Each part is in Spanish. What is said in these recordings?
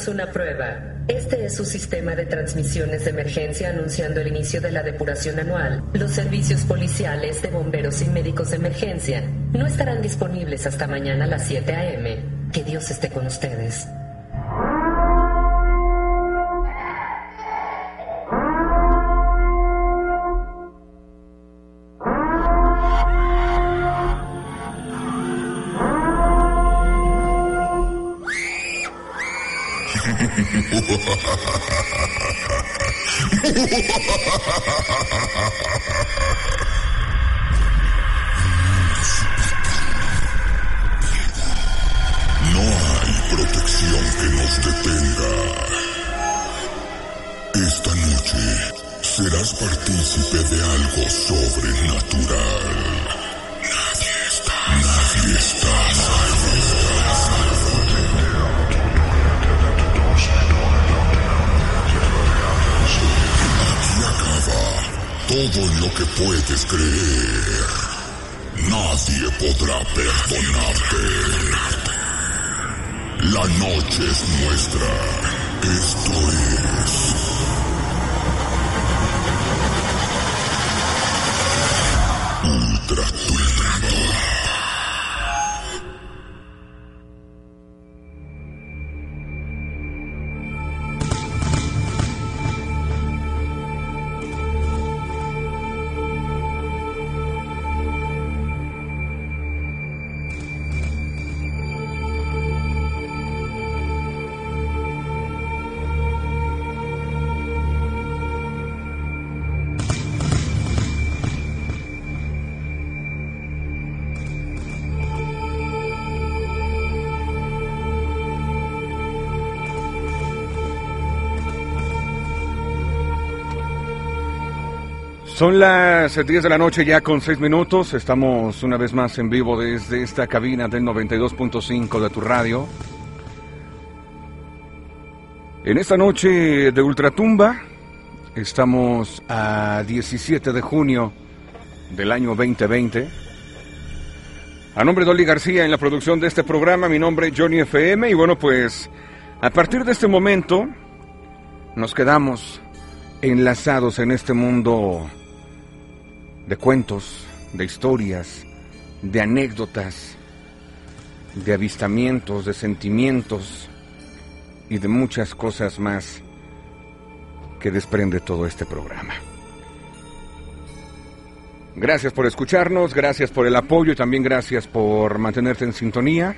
es una prueba. Este es su sistema de transmisiones de emergencia anunciando el inicio de la depuración anual. Los servicios policiales de bomberos y médicos de emergencia no estarán disponibles hasta mañana a las 7 a.m. Que Dios esté con ustedes. Puedes creer. Nadie podrá perdonarte. La noche es nuestra. Esto es. Son las 10 de la noche ya con 6 minutos. Estamos una vez más en vivo desde esta cabina del 92.5 de tu radio. En esta noche de Ultratumba estamos a 17 de junio del año 2020. A nombre de Oli García en la producción de este programa, mi nombre es Johnny FM y bueno pues a partir de este momento nos quedamos enlazados en este mundo de cuentos, de historias, de anécdotas, de avistamientos, de sentimientos y de muchas cosas más que desprende todo este programa. Gracias por escucharnos, gracias por el apoyo y también gracias por mantenerte en sintonía.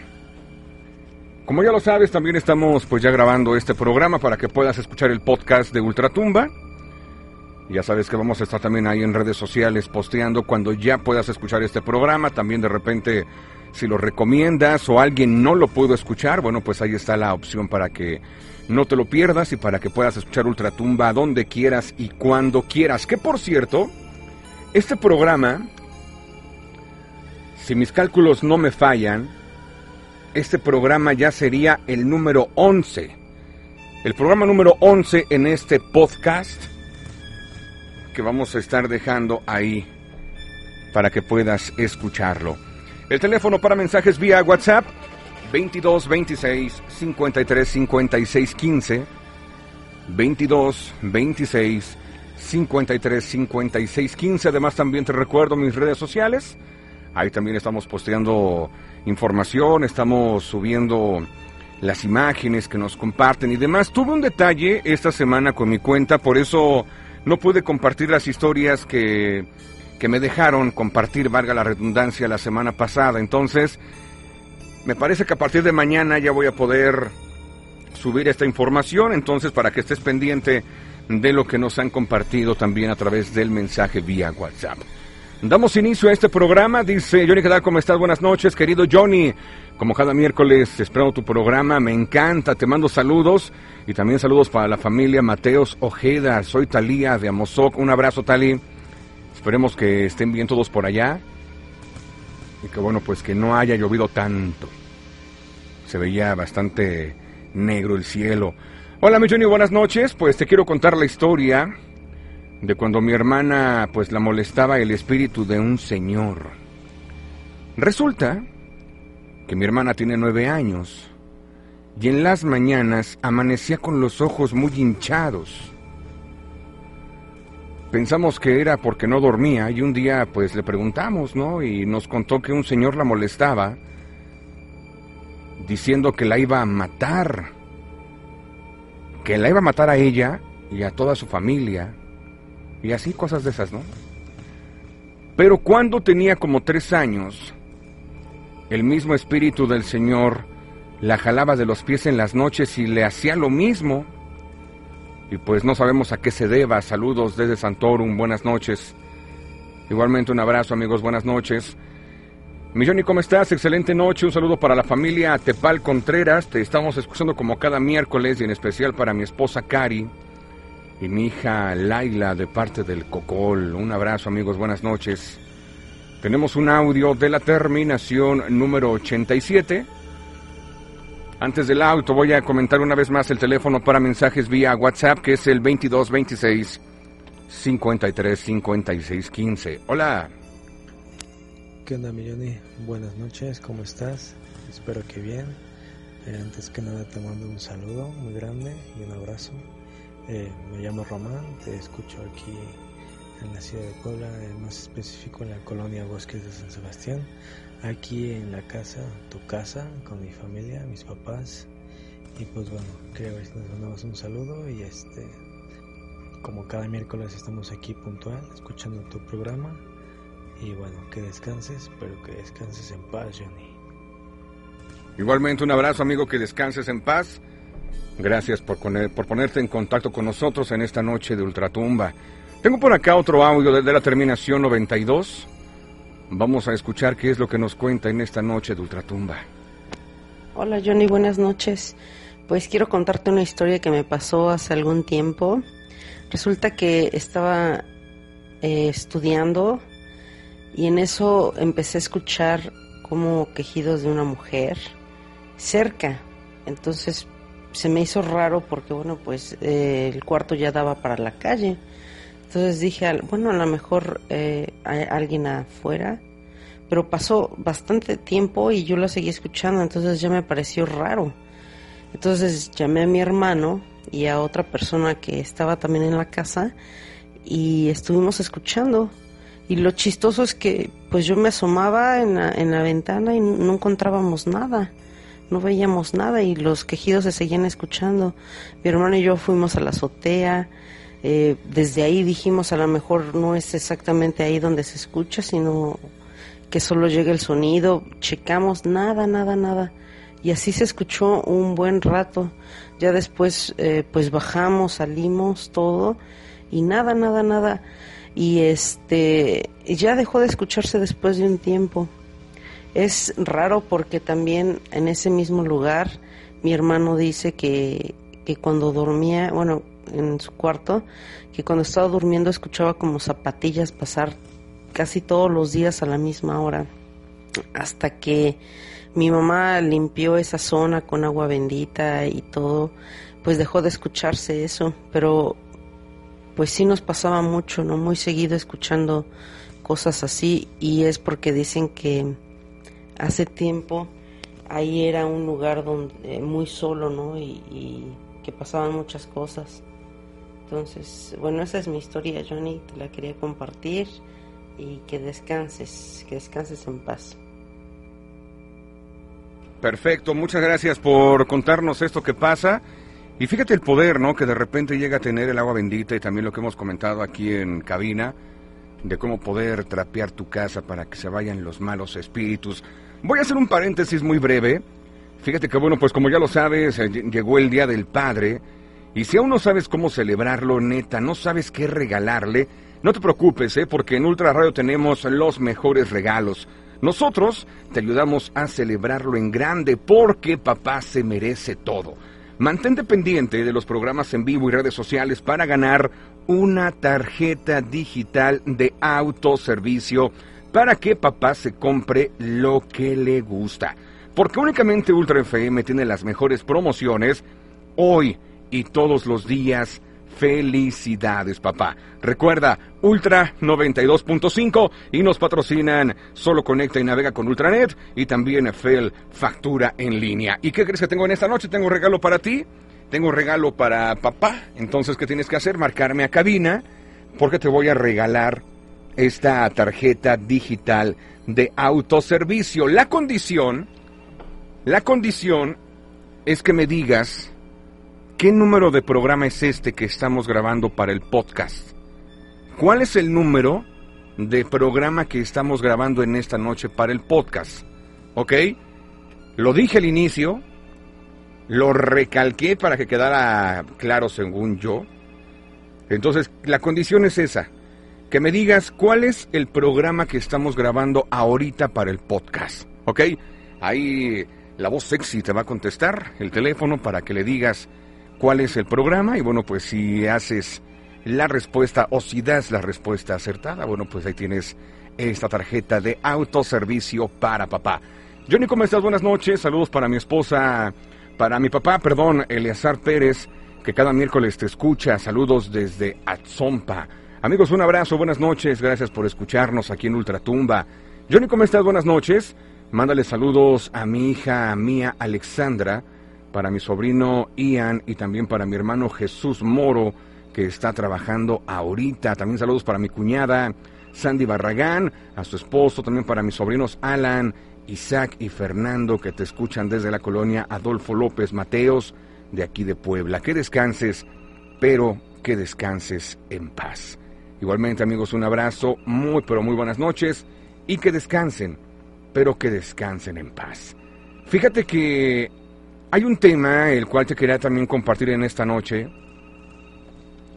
Como ya lo sabes, también estamos pues ya grabando este programa para que puedas escuchar el podcast de Ultratumba. Ya sabes que vamos a estar también ahí en redes sociales posteando cuando ya puedas escuchar este programa. También de repente, si lo recomiendas o alguien no lo pudo escuchar, bueno, pues ahí está la opción para que no te lo pierdas y para que puedas escuchar Ultratumba donde quieras y cuando quieras. Que por cierto, este programa, si mis cálculos no me fallan, este programa ya sería el número 11. El programa número 11 en este podcast que vamos a estar dejando ahí para que puedas escucharlo. El teléfono para mensajes vía WhatsApp 22 26 53 56 15 22 26 53 56 15. Además también te recuerdo mis redes sociales. Ahí también estamos posteando información, estamos subiendo las imágenes que nos comparten y demás. Tuve un detalle esta semana con mi cuenta, por eso no pude compartir las historias que, que me dejaron compartir, valga la redundancia, la semana pasada. Entonces, me parece que a partir de mañana ya voy a poder subir esta información. Entonces, para que estés pendiente de lo que nos han compartido también a través del mensaje vía WhatsApp. Damos inicio a este programa, dice Johnny, ¿qué tal? ¿Cómo estás? Buenas noches, querido Johnny. Como cada miércoles espero tu programa, me encanta, te mando saludos y también saludos para la familia Mateos Ojeda. Soy Talía de Amozoc, un abrazo Tali. Esperemos que estén bien todos por allá y que bueno, pues que no haya llovido tanto. Se veía bastante negro el cielo. Hola, mi Johnny, buenas noches. Pues te quiero contar la historia de cuando mi hermana pues la molestaba el espíritu de un señor. Resulta que mi hermana tiene nueve años y en las mañanas amanecía con los ojos muy hinchados. Pensamos que era porque no dormía y un día pues le preguntamos, ¿no? Y nos contó que un señor la molestaba diciendo que la iba a matar, que la iba a matar a ella y a toda su familia y así cosas de esas, ¿no? Pero cuando tenía como tres años, el mismo espíritu del Señor la jalaba de los pies en las noches y le hacía lo mismo. Y pues no sabemos a qué se deba. Saludos desde Santorum, buenas noches. Igualmente un abrazo amigos, buenas noches. Milloni, ¿cómo estás? Excelente noche. Un saludo para la familia Tepal Contreras. Te estamos escuchando como cada miércoles y en especial para mi esposa Cari y mi hija Laila de parte del Cocol. Un abrazo amigos, buenas noches. Tenemos un audio de la terminación número 87. Antes del auto voy a comentar una vez más el teléfono para mensajes vía WhatsApp que es el 2226 53 56 15. Hola. ¿Qué onda, Milloni? Buenas noches, ¿cómo estás? Espero que bien. Eh, antes que nada te mando un saludo muy grande y un abrazo. Eh, me llamo Román, te escucho aquí en la ciudad de Puebla, más específico en la colonia Bosques de San Sebastián, aquí en la casa, tu casa, con mi familia, mis papás. Y pues bueno, quería ver si nos mandamos un saludo y este, como cada miércoles estamos aquí puntual, escuchando tu programa. Y bueno, que descanses, pero que descanses en paz, Johnny. Igualmente un abrazo amigo, que descanses en paz. Gracias por, poner, por ponerte en contacto con nosotros en esta noche de Ultratumba. Tengo por acá otro audio desde la terminación 92. Vamos a escuchar qué es lo que nos cuenta en esta noche de Ultratumba. Hola Johnny, buenas noches. Pues quiero contarte una historia que me pasó hace algún tiempo. Resulta que estaba eh, estudiando y en eso empecé a escuchar como quejidos de una mujer cerca. Entonces se me hizo raro porque, bueno, pues eh, el cuarto ya daba para la calle. Entonces dije, bueno, a lo mejor eh, hay alguien afuera. Pero pasó bastante tiempo y yo la seguí escuchando, entonces ya me pareció raro. Entonces llamé a mi hermano y a otra persona que estaba también en la casa y estuvimos escuchando. Y lo chistoso es que pues yo me asomaba en en la ventana y no encontrábamos nada no veíamos nada y los quejidos se seguían escuchando. Mi hermano y yo fuimos a la azotea, eh, desde ahí dijimos a lo mejor no es exactamente ahí donde se escucha, sino que solo llega el sonido, checamos nada, nada, nada. Y así se escuchó un buen rato. Ya después eh, pues bajamos, salimos, todo, y nada, nada, nada. Y este ya dejó de escucharse después de un tiempo. Es raro porque también en ese mismo lugar mi hermano dice que, que cuando dormía, bueno, en su cuarto, que cuando estaba durmiendo escuchaba como zapatillas pasar casi todos los días a la misma hora, hasta que mi mamá limpió esa zona con agua bendita y todo, pues dejó de escucharse eso, pero pues sí nos pasaba mucho, ¿no? Muy seguido escuchando cosas así y es porque dicen que hace tiempo ahí era un lugar donde eh, muy solo, ¿no? Y, que pasaban muchas cosas. Entonces, bueno, esa es mi historia, Johnny, te la quería compartir y que descanses, que descanses en paz. Perfecto, muchas gracias por contarnos esto que pasa. Y fíjate el poder, ¿no? Que de repente llega a tener el agua bendita y también lo que hemos comentado aquí en cabina, de cómo poder trapear tu casa para que se vayan los malos espíritus. Voy a hacer un paréntesis muy breve. Fíjate que, bueno, pues como ya lo sabes, eh, llegó el Día del Padre Y si aún no sabes cómo celebrarlo, neta, no sabes qué regalarle, no te preocupes, ¿eh? porque en Ultra Radio tenemos los mejores regalos. Nosotros te ayudamos a celebrarlo en grande porque papá se merece todo. Mantente pendiente de los programas en vivo y redes sociales para ganar una tarjeta digital de autoservicio para que papá se compre lo que le gusta. Porque únicamente Ultra FM tiene las mejores promociones hoy y todos los días Felicidades, papá. Recuerda, Ultra 92.5 y nos patrocinan Solo Conecta y Navega con Ultranet y también FEL Factura en línea. ¿Y qué crees que tengo en esta noche? Tengo un regalo para ti, tengo regalo para papá. Entonces, ¿qué tienes que hacer? Marcarme a cabina porque te voy a regalar esta tarjeta digital de autoservicio. La condición, la condición es que me digas ¿Qué número de programa es este que estamos grabando para el podcast? ¿Cuál es el número de programa que estamos grabando en esta noche para el podcast? ¿Ok? Lo dije al inicio, lo recalqué para que quedara claro según yo. Entonces, la condición es esa, que me digas cuál es el programa que estamos grabando ahorita para el podcast. ¿Ok? Ahí la voz sexy te va a contestar el teléfono para que le digas cuál es el programa y bueno, pues si haces la respuesta o si das la respuesta acertada, bueno, pues ahí tienes esta tarjeta de autoservicio para papá. Johnny, ¿cómo estás? Buenas noches, saludos para mi esposa, para mi papá, perdón, Eleazar Pérez, que cada miércoles te escucha, saludos desde Atzompa. Amigos, un abrazo, buenas noches, gracias por escucharnos aquí en Ultratumba. Johnny, ¿cómo estás? Buenas noches. Mándale saludos a mi hija mía Alexandra, para mi sobrino Ian y también para mi hermano Jesús Moro, que está trabajando ahorita. También saludos para mi cuñada Sandy Barragán, a su esposo, también para mis sobrinos Alan, Isaac y Fernando, que te escuchan desde la colonia Adolfo López Mateos, de aquí de Puebla. Que descanses, pero que descanses en paz. Igualmente amigos, un abrazo, muy pero muy buenas noches y que descansen, pero que descansen en paz. Fíjate que hay un tema el cual te quería también compartir en esta noche,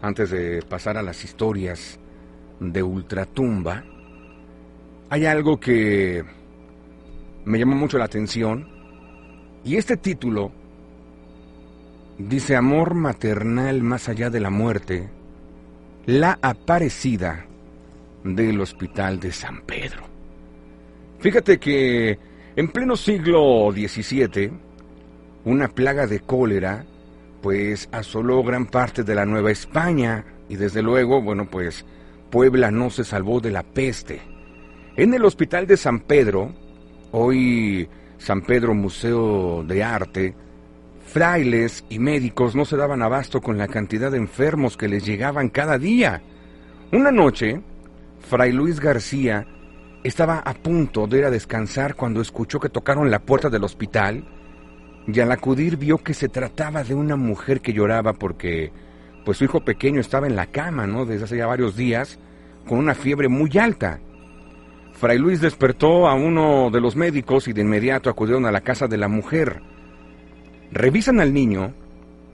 antes de pasar a las historias de Ultratumba. Hay algo que me llamó mucho la atención y este título dice Amor maternal más allá de la muerte, la aparecida del Hospital de San Pedro. Fíjate que en pleno siglo XVII, una plaga de cólera, pues asoló gran parte de la Nueva España y desde luego, bueno, pues Puebla no se salvó de la peste. En el Hospital de San Pedro, hoy San Pedro Museo de Arte, frailes y médicos no se daban abasto con la cantidad de enfermos que les llegaban cada día. Una noche, Fray Luis García estaba a punto de ir a descansar cuando escuchó que tocaron la puerta del hospital y al acudir vio que se trataba de una mujer que lloraba porque pues su hijo pequeño estaba en la cama, ¿no? Desde hace ya varios días con una fiebre muy alta. Fray Luis despertó a uno de los médicos y de inmediato acudieron a la casa de la mujer. Revisan al niño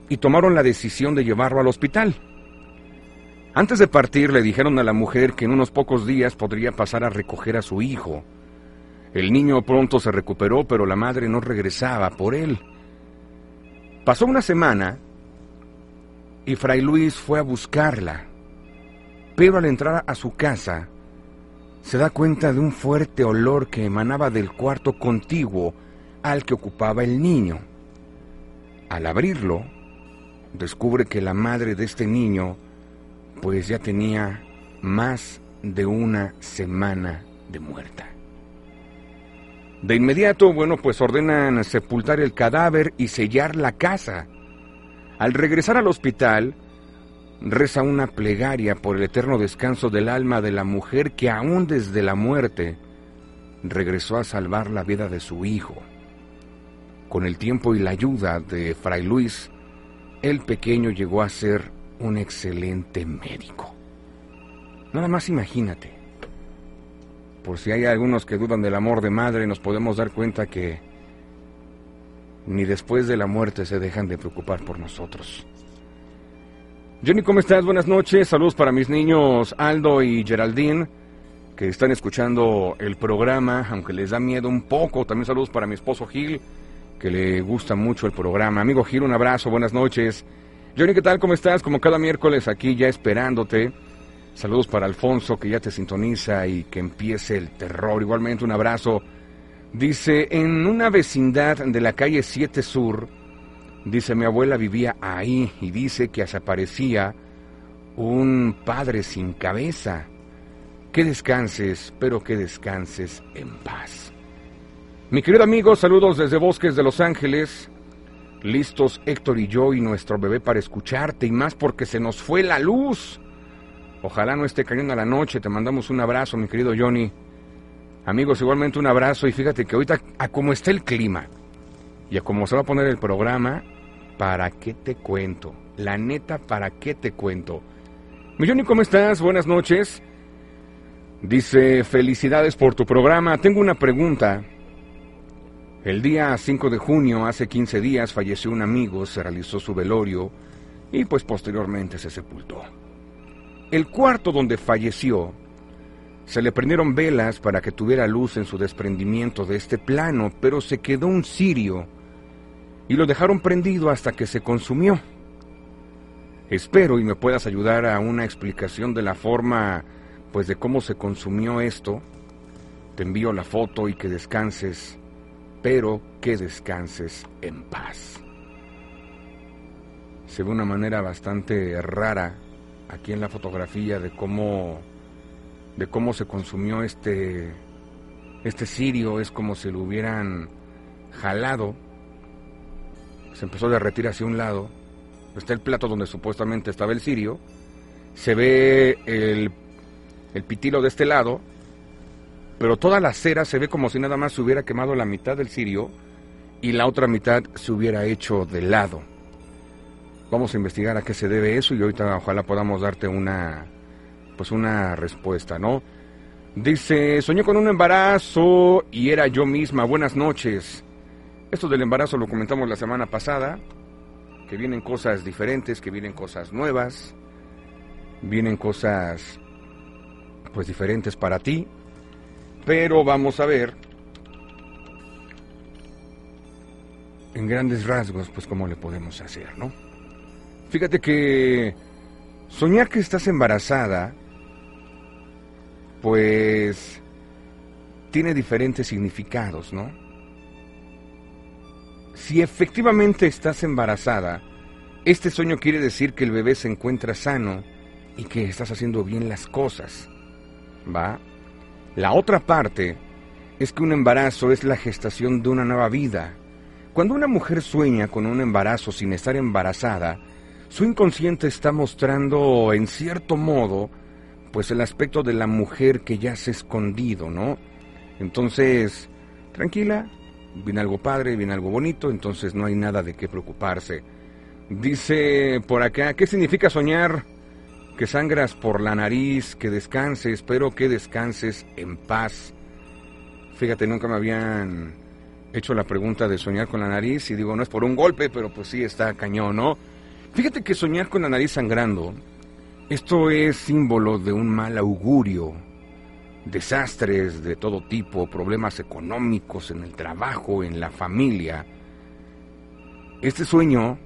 y tomaron la decisión de llevarlo al hospital. Antes de partir le dijeron a la mujer que en unos pocos días podría pasar a recoger a su hijo. El niño pronto se recuperó, pero la madre no regresaba por él. Pasó una semana y Fray Luis fue a buscarla, pero al entrar a su casa se da cuenta de un fuerte olor que emanaba del cuarto contiguo al que ocupaba el niño. Al abrirlo, descubre que la madre de este niño pues ya tenía más de una semana de muerta. De inmediato, bueno, pues ordenan sepultar el cadáver y sellar la casa. Al regresar al hospital, reza una plegaria por el eterno descanso del alma de la mujer que aún desde la muerte regresó a salvar la vida de su hijo. Con el tiempo y la ayuda de Fray Luis, el pequeño llegó a ser un excelente médico. Nada más imagínate por si hay algunos que dudan del amor de madre, nos podemos dar cuenta que ni después de la muerte se dejan de preocupar por nosotros. Johnny, ¿cómo estás? Buenas noches. Saludos para mis niños Aldo y Geraldine, que están escuchando el programa, aunque les da miedo un poco. También saludos para mi esposo Gil, que le gusta mucho el programa. Amigo Gil, un abrazo, buenas noches. Johnny, ¿qué tal? ¿Cómo estás? Como cada miércoles aquí ya esperándote. Saludos para Alfonso, que ya te sintoniza y que empiece el terror. Igualmente un abrazo. Dice, en una vecindad de la calle 7 Sur, Dice, mi abuela vivía ahí y dice que se aparecía un padre sin cabeza. Que descanses, pero que descanses en paz. Mi querido amigo, saludos desde Bosques de Los Ángeles. Listos Héctor y yo y nuestro bebé para escucharte y más porque se nos fue la luz. Ojalá no esté cayendo a la noche. Te mandamos un abrazo, mi querido Johnny. Amigos, igualmente un abrazo y fíjate que ahorita a cómo está el clima y a cómo se va a poner el programa, ¿para qué te cuento? La neta, ¿para qué te cuento? Milloni, ¿cómo estás? Buenas noches. Dice, felicidades por tu programa. Tengo una pregunta. El día 5 de junio, hace 15 días, falleció un amigo, se realizó su velorio y pues posteriormente se sepultó. El cuarto donde falleció, se le prendieron velas para que tuviera luz en su desprendimiento de este plano, pero se quedó un cirio y lo dejaron prendido hasta que se consumió. Espero y me puedas ayudar a una explicación de la forma, pues de cómo se consumió esto. Te envío la foto y que descanses, pero que descanses en paz. Se ve una manera bastante rara aquí en la fotografía de cómo de cómo se consumió este este cirio, es como si lo hubieran jalado se empezó a derretir hacia un lado. Está el plato donde supuestamente estaba el cirio. Se ve el, el pitilo de este lado. Pero toda la cera se ve como si nada más se hubiera quemado la mitad del cirio y la otra mitad se hubiera hecho de lado. Vamos a investigar a qué se debe eso y ahorita ojalá podamos darte una pues una respuesta, ¿no? Dice, soñé con un embarazo y era yo misma. Buenas noches. Esto del embarazo lo comentamos la semana pasada, que vienen cosas diferentes, que vienen cosas nuevas, vienen cosas pues diferentes para ti, pero vamos a ver en grandes rasgos pues cómo le podemos hacer, ¿no? Fíjate que soñar que estás embarazada pues tiene diferentes significados, ¿no? Si efectivamente estás embarazada, este sueño quiere decir que el bebé se encuentra sano y que estás haciendo bien las cosas. ¿Va? La otra parte es que un embarazo es la gestación de una nueva vida. Cuando una mujer sueña con un embarazo sin estar embarazada, su inconsciente está mostrando en cierto modo pues el aspecto de la mujer que ya se ha escondido, ¿no? Entonces, tranquila, viene algo padre, viene algo bonito, entonces no hay nada de qué preocuparse. Dice por acá, ¿qué significa soñar? Que sangras por la nariz, que descanses, espero que descanses en paz. Fíjate, nunca me habían hecho la pregunta de soñar con la nariz y digo, no es por un golpe, pero pues sí está cañón, ¿no? Fíjate que soñar con la nariz sangrando, esto es símbolo de un mal augurio, desastres de todo tipo, problemas económicos en el trabajo, en la familia, este sueño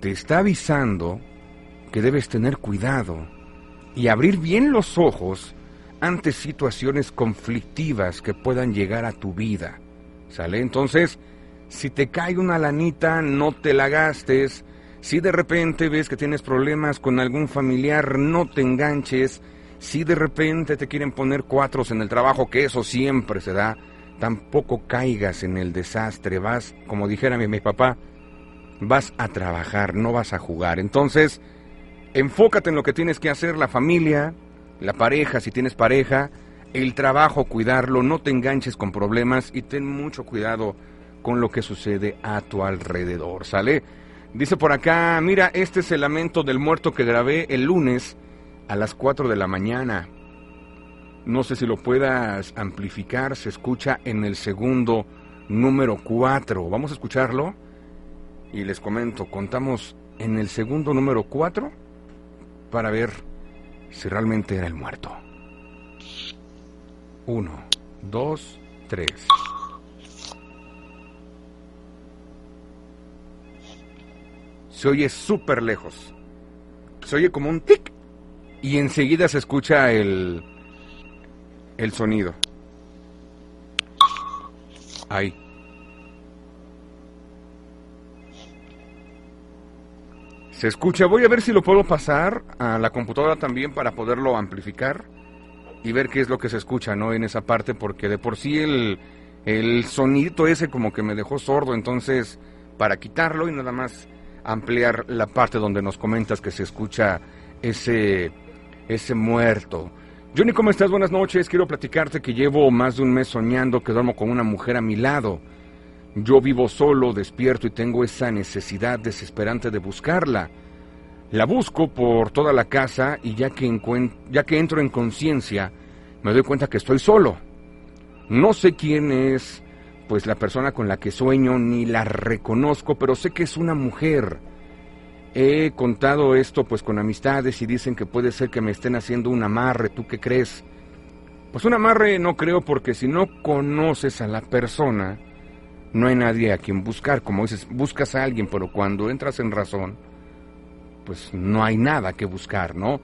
te está avisando que debes tener cuidado y abrir bien los ojos ante situaciones conflictivas que puedan llegar a tu vida. ¿Sale? Entonces, si te cae una lanita, no te la gastes. Si de repente ves que tienes problemas con algún familiar, no te enganches si de repente te quieren poner cuatros en el trabajo, que eso siempre se da, tampoco caigas en el desastre, vas, como dijera mi, mi papá, vas a trabajar, no vas a jugar. Entonces, enfócate en lo que tienes que hacer, la familia, la pareja, si tienes pareja, el trabajo, cuidarlo, no te enganches con problemas y ten mucho cuidado con lo que sucede a tu alrededor, ¿sale? Dice por acá, mira, este es el lamento del muerto que grabé el lunes a las 4 de la mañana. No sé si lo puedas amplificar, se escucha en el segundo número 4. Vamos a escucharlo y les comento, contamos en el segundo número 4 para ver si realmente era el muerto. Uno, dos, tres. Se oye súper lejos. Se oye como un tic. Y enseguida se escucha el, el sonido. Ahí. Se escucha, voy a ver si lo puedo pasar a la computadora también para poderlo amplificar y ver qué es lo que se escucha, ¿no? En esa parte, porque de por sí el, el sonidito ese como que me dejó sordo, entonces para quitarlo y nada más ampliar la parte donde nos comentas que se escucha ese, ese muerto. Johnny, ¿cómo estás? Buenas noches. Quiero platicarte que llevo más de un mes soñando que duermo con una mujer a mi lado. Yo vivo solo, despierto y tengo esa necesidad desesperante de buscarla. La busco por toda la casa y ya que, ya que entro en conciencia, me doy cuenta que estoy solo. No sé quién es, pues la persona con la que sueño ni la reconozco, pero sé que es una mujer. He contado esto pues con amistades y dicen que puede ser que me estén haciendo un amarre. ¿Tú qué crees? Pues un amarre no creo porque si no conoces a la persona, no hay nadie a quien buscar. Como dices, buscas a alguien, pero cuando entras en razón, pues no hay nada que buscar, ¿no?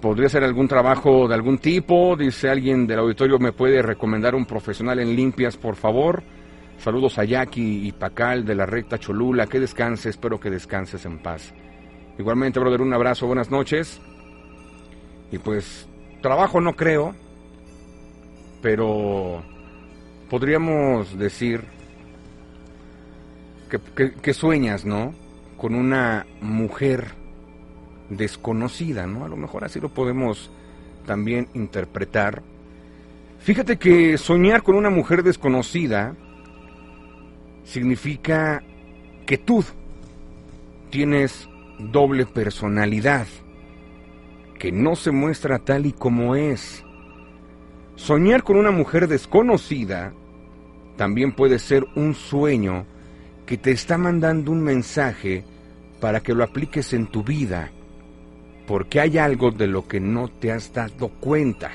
Podría ser algún trabajo de algún tipo, dice alguien del auditorio, ¿me puede recomendar un profesional en limpias, por favor? Saludos a Jackie y Pacal de la recta Cholula, que descanse, espero que descanses en paz. Igualmente, brother, un abrazo, buenas noches. Y pues, trabajo no creo, pero podríamos decir que, sueñas, ¿no? Con una mujer desconocida, ¿no? A lo mejor así lo podemos también interpretar. Fíjate que soñar con una mujer desconocida significa que tú tienes doble personalidad, que no se muestra tal y como es. Soñar con una mujer desconocida también puede ser un sueño que te está mandando un mensaje para que lo apliques en tu vida, porque hay algo de lo que no te has dado cuenta.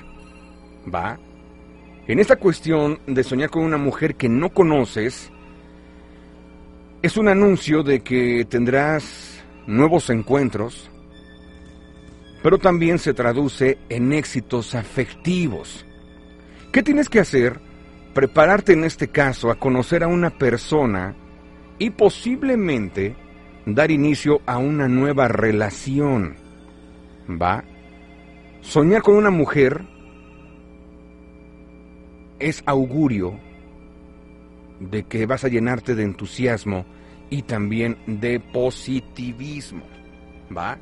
¿Va? En esta cuestión de soñar con una mujer que no conoces, es un anuncio de que tendrás nuevos encuentros, pero también se traduce en éxitos afectivos. ¿Qué tienes que hacer? Prepararte en este caso a conocer a una persona y posiblemente dar inicio a una nueva relación. ¿Va? Soñar con una mujer es augurio de que vas a llenarte de entusiasmo y también de positivismo. ¿Va?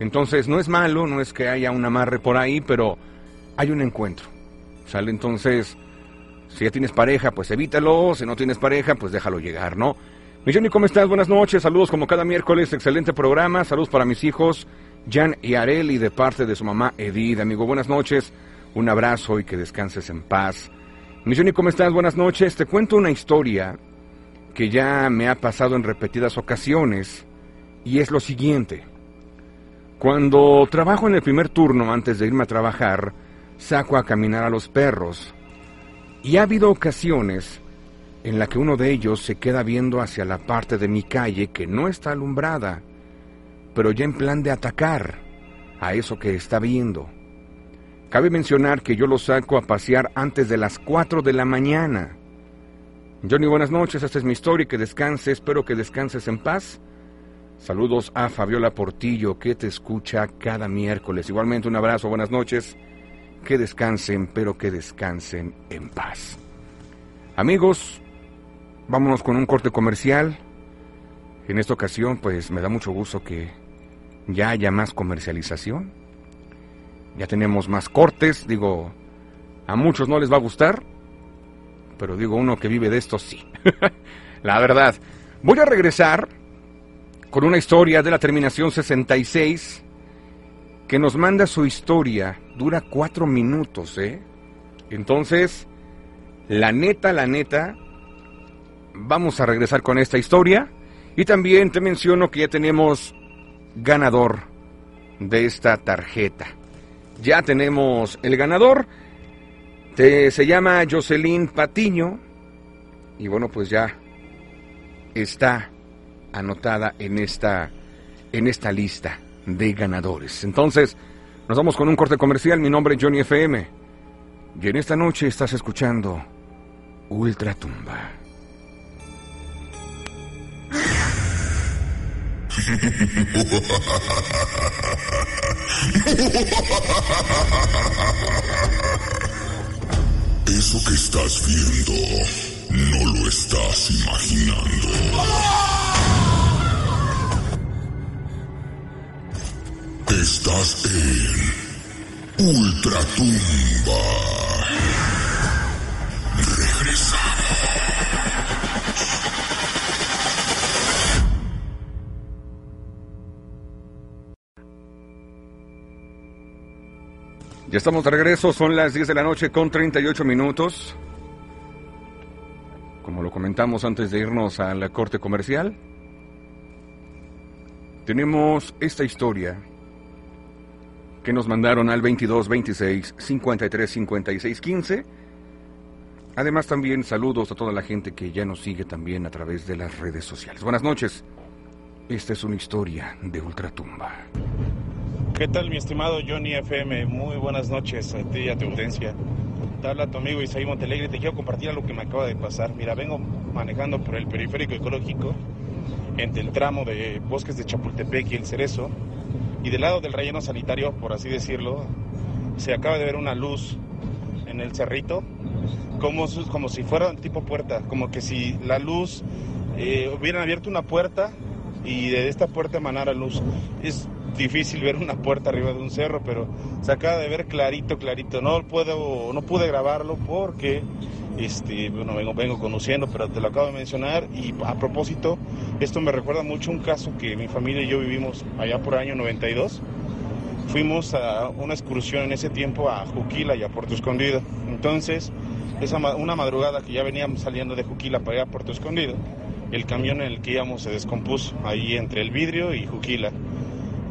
Entonces no es malo, no es que haya un amarre por ahí, pero hay un encuentro. ¿Sale? Entonces, si ya tienes pareja, pues evítalo. Si no tienes pareja, pues déjalo llegar, ¿no? Mi Johnny, ¿cómo estás? Buenas noches. Saludos como cada miércoles. Excelente programa. Saludos para mis hijos, Jan y Areli, de parte de su mamá Edith. Amigo, buenas noches. Un abrazo y que descanses en paz. Mi ¿cómo estás? Buenas noches. Te cuento una historia que ya me ha pasado en repetidas ocasiones y es lo siguiente. Cuando trabajo en el primer turno antes de irme a trabajar, saco a caminar a los perros. Y ha habido ocasiones en la que uno de ellos se queda viendo hacia la parte de mi calle que no está alumbrada, pero ya en plan de atacar a eso que está viendo. Cabe mencionar que yo lo saco a pasear antes de las 4 de la mañana. Johnny, buenas noches, esta es mi historia, que descanse, espero que descanses en paz. Saludos a Fabiola Portillo, que te escucha cada miércoles. Igualmente un abrazo, buenas noches que descansen, pero que descansen en paz. Amigos, vámonos con un corte comercial. En esta ocasión, pues me da mucho gusto que ya haya más comercialización. Ya tenemos más cortes, digo, a muchos no les va a gustar, pero digo, uno que vive de esto sí. la verdad. Voy a regresar con una historia de la terminación 66 que nos manda su historia dura cuatro minutos, ¿eh? Entonces, la neta, la neta, vamos a regresar con esta historia. Y también te menciono que ya tenemos ganador de esta tarjeta. Ya tenemos el ganador. se llama Jocelyn Patiño. Y bueno, pues ya está anotada en esta, en esta lista de ganadores. Entonces, nos vamos con un corte comercial. Mi nombre es Johnny FM. Y en esta noche estás escuchando Ultratumba. Eso que estás viendo no lo estás imaginando. Estás en Ultratumba. Ya estamos de regreso, son las 10 de la noche con 38 minutos. Como lo comentamos antes de irnos a la corte comercial, tenemos esta historia que nos mandaron al 22 26 53 56 15. Además también saludos a toda la gente que ya nos sigue también a través de las redes sociales. Buenas noches. Esta es una historia de ultratumba. ¿Qué tal, mi estimado Johnny FM? Muy buenas noches a ti y a tu audiencia. Te habla tu amigo Isaí Montelegre. Te quiero compartir algo que me acaba de pasar. Mira, vengo manejando por el periférico ecológico entre el tramo de Bosques de Chapultepec y el Cerezo. Y del lado del relleno sanitario, por así decirlo, se acaba de ver una luz en el cerrito, como, como si fuera un tipo puerta, como que si la luz eh, hubieran abierto una puerta y de esta puerta emanara luz. Es difícil ver una puerta arriba de un cerro, pero se acaba de ver clarito, clarito. No puedo, no pude grabarlo porque este, bueno, vengo, vengo conociendo, pero te lo acabo de mencionar. Y a propósito, esto me recuerda mucho un caso que mi familia y yo vivimos allá por año 92. Fuimos a una excursión en ese tiempo a Juquila y a Puerto Escondido. Entonces, esa, una madrugada que ya veníamos saliendo de Juquila para allá a Puerto Escondido, el camión en el que íbamos se descompuso ahí entre el vidrio y Juquila.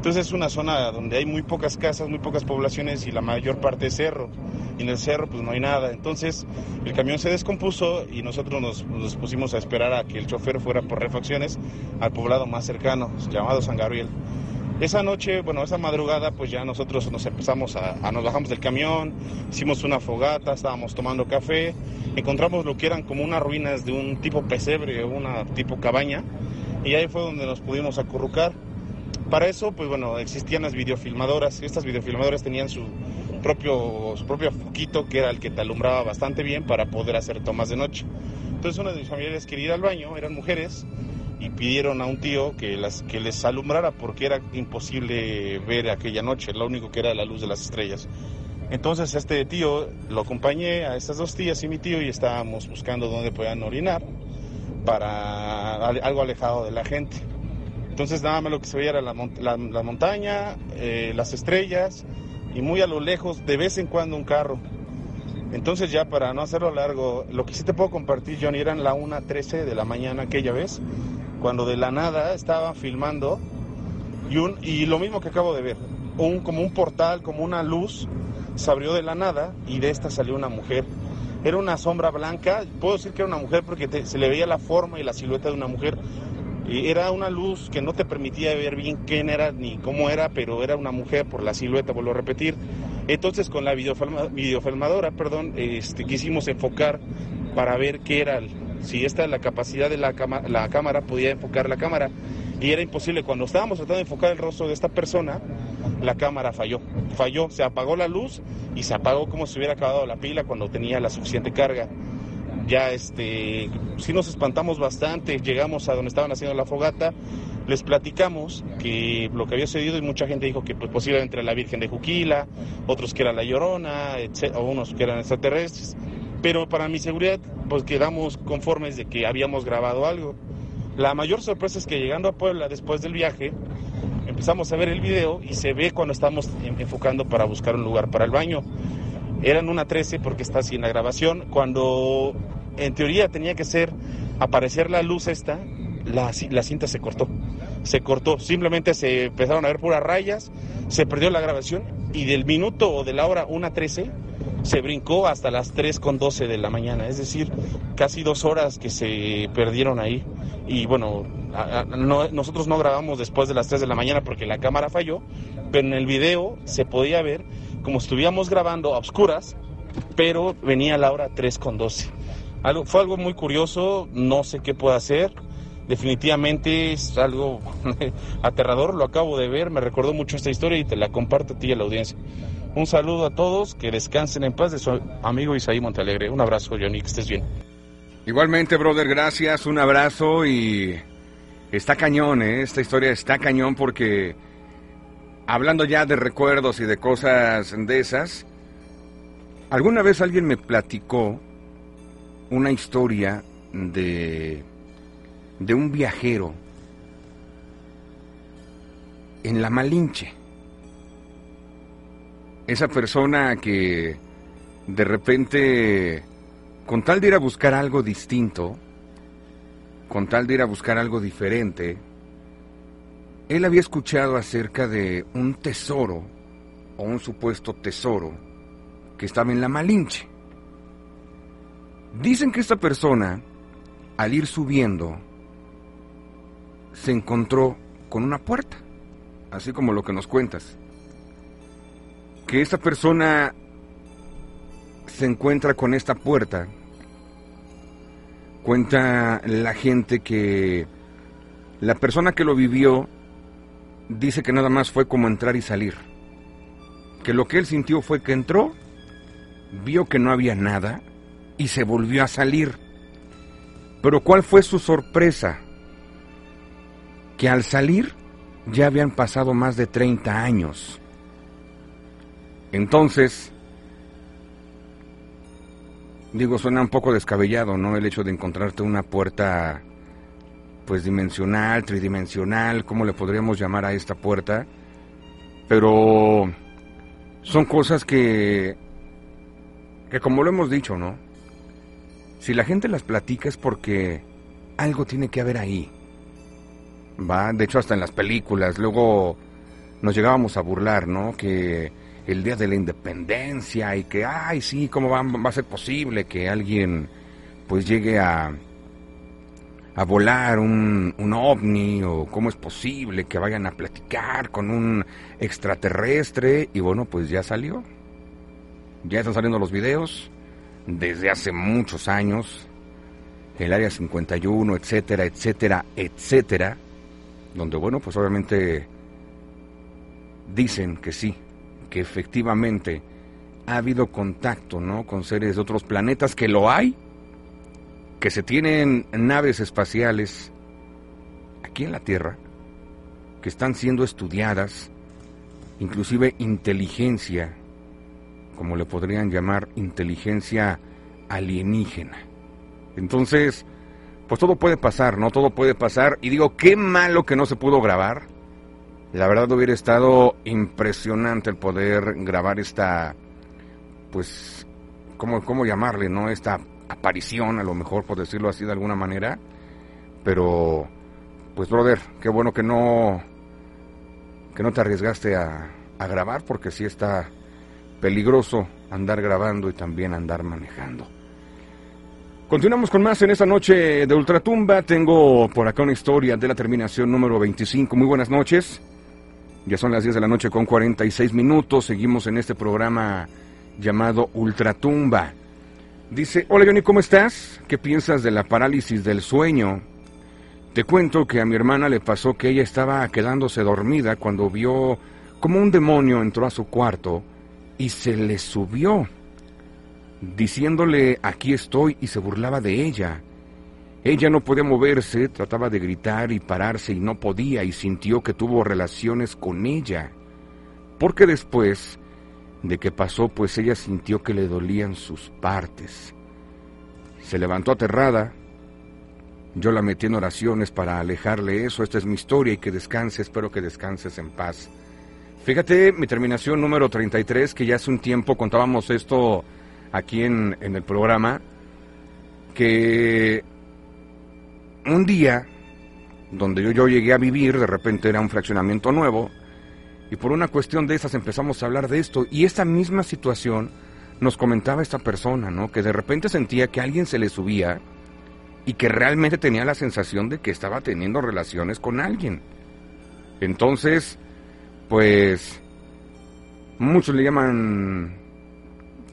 Entonces es una zona donde hay muy pocas casas, muy pocas poblaciones y la mayor parte es cerro. Y en el cerro pues no hay nada. Entonces el camión se descompuso y nosotros nos, pusimos a esperar a que el chofer fuera por refacciones al poblado más cercano, llamado San Gabriel. Esa noche, bueno, esa madrugada, pues ya nosotros nos empezamos a, a, nos bajamos del camión, hicimos una fogata, estábamos tomando café, encontramos lo que eran como unas ruinas de un tipo pesebre, una tipo cabaña, y ahí fue donde nos pudimos acurrucar. Para eso, pues bueno, existían las videofilmadoras. Estas videofilmadoras tenían su propio, su propio foquito, que era el que te alumbraba bastante bien para poder hacer tomas de noche. Entonces una de mis familiares quería ir al baño, eran mujeres, y pidieron a un tío que, las, que les alumbrara porque era imposible ver aquella noche, lo único que era la luz de las estrellas. Entonces este tío lo acompañé a estas dos tías y mi tío y estábamos buscando dónde podían orinar para algo alejado de la gente. Entonces nada más lo que se veía era la, montaña, eh, las estrellas y muy a lo lejos, de vez en cuando un carro. Entonces ya para no hacerlo largo, lo que sí te puedo compartir, Johnny, eran la 1.13 de la mañana aquella vez, cuando de la nada estaba filmando y, lo mismo que acabo de ver, un, como un portal, como una luz, se abrió de la nada y de esta salió una mujer. Era una sombra blanca, puedo decir que era una mujer porque se le veía la forma y la silueta de una mujer, era una luz que no te permitía ver bien quién era ni cómo era, pero era una mujer por la silueta, vuelvo a repetir. Entonces con la videofilmadora, perdón, este, quisimos enfocar para ver qué era, si esta la capacidad de la, la cámara podía enfocar la cámara. Y era imposible, cuando estábamos tratando de enfocar el rostro de esta persona, la cámara falló, falló, se apagó la luz y se apagó como si hubiera acabado la pila cuando tenía la suficiente carga ya este, sí nos espantamos bastante, llegamos a donde estaban haciendo la fogata, les platicamos que lo que había sucedido y mucha gente dijo que pues, posiblemente era la Virgen de Juquila, otros que era la Llorona, o unos que eran extraterrestres, pero para mi seguridad pues quedamos conformes de que habíamos grabado algo. La mayor sorpresa es que llegando a Puebla después del viaje, empezamos a ver el video y se ve cuando estamos enfocando para buscar un lugar para el baño. Eran una 13 porque está así en la grabación. Cuando en teoría tenía que ser aparecer la luz esta, la, la cinta se cortó. se cortó, simplemente se empezaron a ver puras rayas, se perdió la grabación y del minuto o de la hora 1.13 se brincó hasta las 3 con 12 de la mañana, es decir, casi dos horas que se perdieron ahí. Y bueno, nosotros no grabamos después de las 3 de la mañana porque la cámara falló, pero en el video se podía ver como estuviéramos grabando a oscuras, pero venía la hora 3 con 12. Algo, fue algo muy curioso, no sé qué puedo hacer. Definitivamente es algo aterrador, lo acabo de ver, me recordó mucho esta historia y te la comparto a ti y a la audiencia. Un saludo a todos, que descansen en paz de su amigo Isaí Montalegre. Un abrazo, Johnny, que estés bien. Igualmente, brother, gracias, un abrazo y está cañón, ¿eh? esta historia está cañón porque hablando ya de recuerdos y de cosas de esas, alguna vez alguien me platicó una historia de, de un viajero en la Malinche esa persona que de repente, con tal de ir a buscar algo distinto, con tal de ir a buscar algo diferente, él había escuchado acerca de un tesoro, o un supuesto tesoro, que estaba en la Malinche. Dicen que esta persona, al ir subiendo, se encontró con una puerta, así como lo que nos cuentas que esta persona se encuentra con esta puerta, cuenta la gente que la persona que lo vivió dice que nada más fue como entrar y salir. Que lo que él sintió fue que entró, vio que no había nada y se volvió a salir. Pero ¿cuál fue su sorpresa? Que al salir ya habían pasado más de 30 años. Entonces, digo, suena un poco descabellado, ¿no? El hecho de encontrarte una puerta, pues dimensional, tridimensional, ¿cómo le podríamos llamar a esta puerta? Pero son cosas que, que como lo hemos dicho, ¿no? Si la gente las platica es porque algo tiene que haber ahí. Va, de hecho hasta en las películas, luego nos llegábamos a burlar, ¿no? Que el día de la independencia y que, ay, sí, ¿cómo va, a ser posible que alguien pues llegue a, a volar un, un ovni o cómo es posible que vayan a platicar con un extraterrestre y bueno, pues ya salió. Ya están saliendo los videos desde hace muchos años, el área 51, etcétera, etcétera, etcétera, donde bueno, pues obviamente dicen que sí, que efectivamente ha habido contacto, ¿no? Con seres de otros planetas, que lo hay, que se tienen naves espaciales aquí en la Tierra, que están siendo estudiadas, inclusive inteligencia, como le podrían llamar, inteligencia alienígena. Entonces, pues todo puede pasar, ¿no? Todo puede pasar. Y digo, qué malo que no se pudo grabar. La verdad hubiera estado impresionante el poder grabar esta, pues, ¿cómo, cómo llamarle, no? Esta aparición, a lo mejor, por decirlo así de alguna manera. Pero, pues, brother, qué bueno que no, que no te arriesgaste a, a grabar, porque sí está peligroso andar grabando y también andar manejando. Continuamos con más en esta noche de Ultratumba. Tengo por acá una historia de la terminación número 25. Muy buenas noches. Ya son las 10 de la noche con 46 minutos. Seguimos en este programa llamado Ultratumba. Dice, hola Johnny, ¿cómo estás? ¿Qué piensas de la parálisis del sueño? Te cuento que a mi hermana le pasó que ella estaba quedándose dormida cuando vio como un demonio entró a su cuarto y se le subió, diciéndole aquí estoy y se burlaba de ella. Ella no podía moverse, trataba de gritar y pararse y no podía y sintió que tuvo relaciones con ella. Porque después de que pasó, pues ella sintió que le dolían sus partes. Se levantó aterrada. Yo la metí en oraciones para alejarle eso. Esta es mi historia y que descanse. Espero que descanses en paz. Fíjate, mi terminación número 33, que ya hace un tiempo contábamos esto aquí en, en el programa, que un día donde yo, yo llegué a vivir, de repente era un fraccionamiento nuevo, y por una cuestión de esas empezamos a hablar de esto, y esta misma situación nos comentaba esta persona, ¿no? Que de repente sentía que alguien se le subía y que realmente tenía la sensación de que estaba teniendo relaciones con alguien. Entonces, pues, muchos le llaman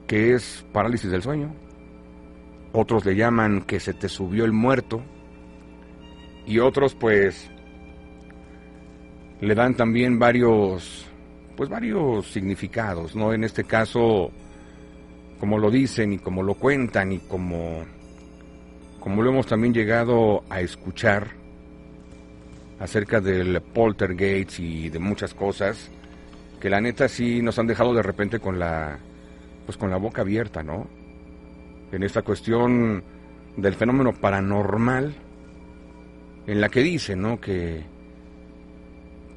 que es parálisis del sueño, otros le llaman que se te subió el muerto, y otros pues le dan también varios pues varios significados, ¿no? En este caso como lo dicen y como lo cuentan y como como lo hemos también llegado a escuchar acerca del poltergeist y de muchas cosas que la neta sí nos han dejado de repente con la pues con la boca abierta, ¿no? En esta cuestión del fenómeno paranormal en la que dice, ¿no? Que